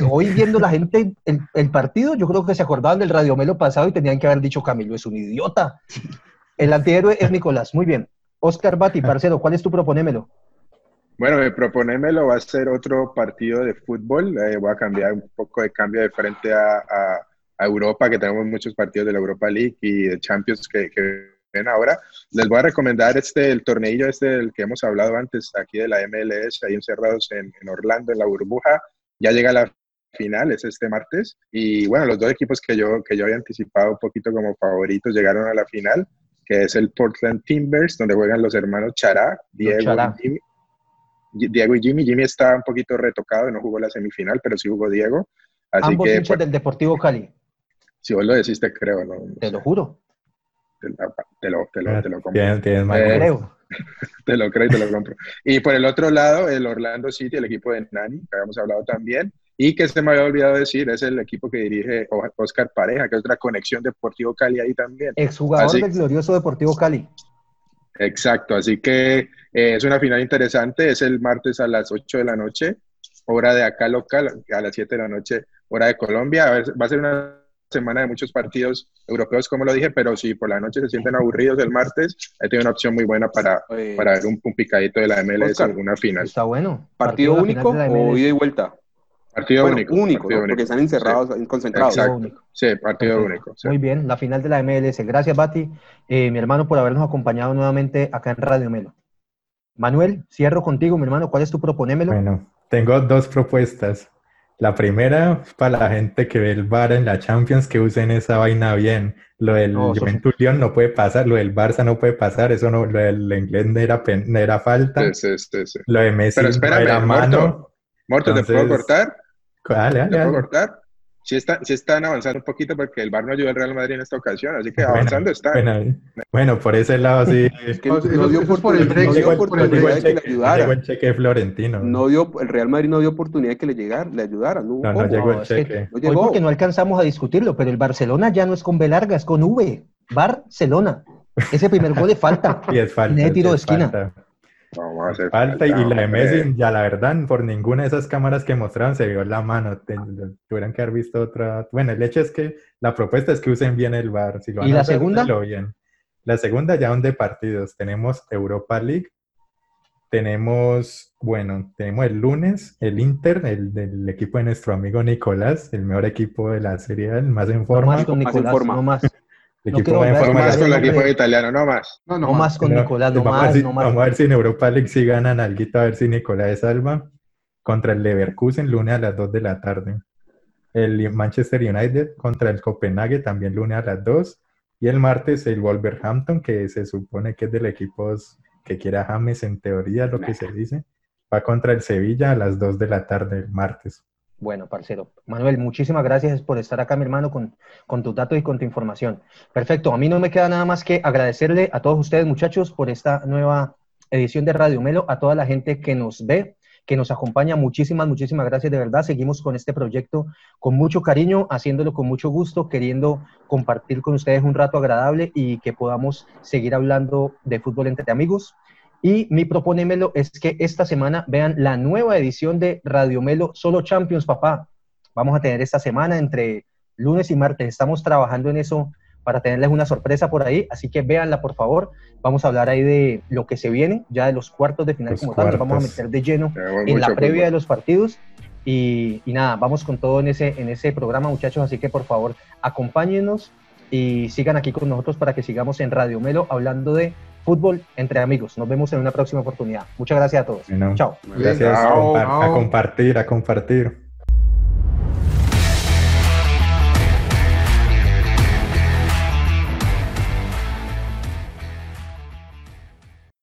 Hoy viendo la gente el, partido, yo creo que se acordaban del radiomelo pasado y tenían que haber dicho Camilo es un idiota. El antihéroe es Nicolás. Muy bien. Oscar Bati, parcero, ¿cuál es tu proponémelo? Bueno, me proponérmelo va a ser otro partido de fútbol. Eh, voy a cambiar un poco de cambio de frente a, Europa, que tenemos muchos partidos de la Europa League y de Champions que, ven ahora. Les voy a recomendar este, el torneillo este del que hemos hablado antes, aquí de la MLS, ahí encerrados en, Orlando, en la burbuja. Ya llega la final, es este martes. Y bueno, los dos equipos que yo, que yo había anticipado un poquito como favoritos llegaron a la final, que es el Portland Timbers, donde juegan los hermanos Chará, Diego y Jimmy Diego y Jimmy. Jimmy está un poquito retocado, no jugó la semifinal, pero sí jugó Diego. Así Ambos que, hinchas del Deportivo Cali. Si vos lo decís, te creo. ¿no? Te lo juro. Te, lo, te, lo, te lo compro. Tienes, tienes eh, creo. te lo creo y te lo compro. Y por el otro lado, el Orlando City, el equipo de Nani, que habíamos hablado también, y que se me había olvidado decir, es el equipo que dirige Oscar Pareja, que es otra conexión Deportivo Cali ahí también. Exjugador del glorioso Deportivo Cali. Exacto, así que eh, es una final interesante, es el martes a las 8 de la noche, hora de acá local, a las 7 de la noche, hora de Colombia. va a ser una semana de muchos partidos europeos, como lo dije, pero si por la noche se sienten aburridos el martes, ahí tiene una opción muy buena para, para ver un, picadito de la MLS en alguna final. Está bueno. ¿Partido, único o ida y vuelta? Partido único. Único, porque están encerrados, concentrados. Sí, partido único. Muy bien, la final de la MLS. Gracias, Bati, eh, mi hermano, por habernos acompañado nuevamente acá en Radio Melo. Manuel, cierro contigo, mi hermano. ¿Cuál es tu proponémelo? Bueno, tengo dos propuestas. La primera, para la gente que ve el VAR en la Champions, que usen esa vaina bien. Lo del Juventus León no puede pasar, lo del Barça no puede pasar, eso no, lo del inglés no era, no era falta. Sí, sí, sí, Lo de Messi Pero espérame, no era mano. Morto, ¿te puedo cortar? Dale, dale, ¿Te puedo cortar? Sí, están avanzando un poquito porque el VAR no ayudó al Real Madrid en esta ocasión, así que avanzando está. Bueno, por ese lado sí. Es que no, dio, oportunidad de que le ayudara. el cheque Florentino. No dio, el Real Madrid no dio oportunidad de que le, llegara, le ayudara. No, no, llegó el cheque. Hoy porque no alcanzamos a discutirlo, pero el Barcelona ya no es con B larga, es con V. Barcelona. Ese primer gol de falta. Y es falta. de tiro de esquina. falta, y la de Messi, ya la verdad, por ninguna de esas cámaras que mostraron se vio la mano. tuvieran que haber visto otra. Bueno, el hecho es que la propuesta es que usen bien el bar. Si ¿Y la segunda? Bien. La segunda ya de partidos. Tenemos Europa League. Tenemos, bueno, tenemos el lunes el Inter, el del equipo de nuestro amigo Nicolás, el mejor equipo de la serie, el más en forma. más con Nicolás, no más. El equipo no más con el equipo italiano, no más. No, no, más con Nicolás, no más, no más. Vamos a ver si en Europa League si ganan algo, a ver si Nicolás salva. Contra el Leverkusen, lunes a las 2 de la tarde. El Manchester United contra el Copenhague, también lunes a las 2. Y el martes el Wolverhampton, que se supone que es del equipo que quiera James en teoría, lo que se dice, va contra el Sevilla a las 2 de la tarde el martes. Bueno, parcero. Manuel, muchísimas gracias por estar acá, mi hermano, con, con tus datos y con tu información. Perfecto. A mí no me queda nada más que agradecerle a todos ustedes, muchachos, por esta nueva edición de Radio Melo, a toda la gente que nos ve que nos acompaña. Muchísimas, muchísimas gracias de verdad. Seguimos con este proyecto con mucho cariño, haciéndolo con mucho gusto, queriendo compartir con ustedes un rato agradable y que podamos seguir hablando de fútbol entre amigos. Y mi proponémelo es que esta semana vean la nueva edición de Radio Melo Solo Champions, papá. Vamos a tener esta semana entre lunes y martes. Estamos trabajando en eso para tenerles una sorpresa por ahí, así que véanla por favor. Vamos a hablar ahí de lo que se viene, ya de los cuartos de final como tal, nos vamos a meter de lleno en la previa de los partidos. Y, nada, vamos con todo en ese, en ese programa, muchachos, así que por favor acompáñenos y sigan aquí con nosotros para que sigamos en Radio Melo hablando de fútbol entre amigos. Nos vemos en una próxima oportunidad. Muchas gracias a todos. Chao. Gracias. a compartir, a compartir.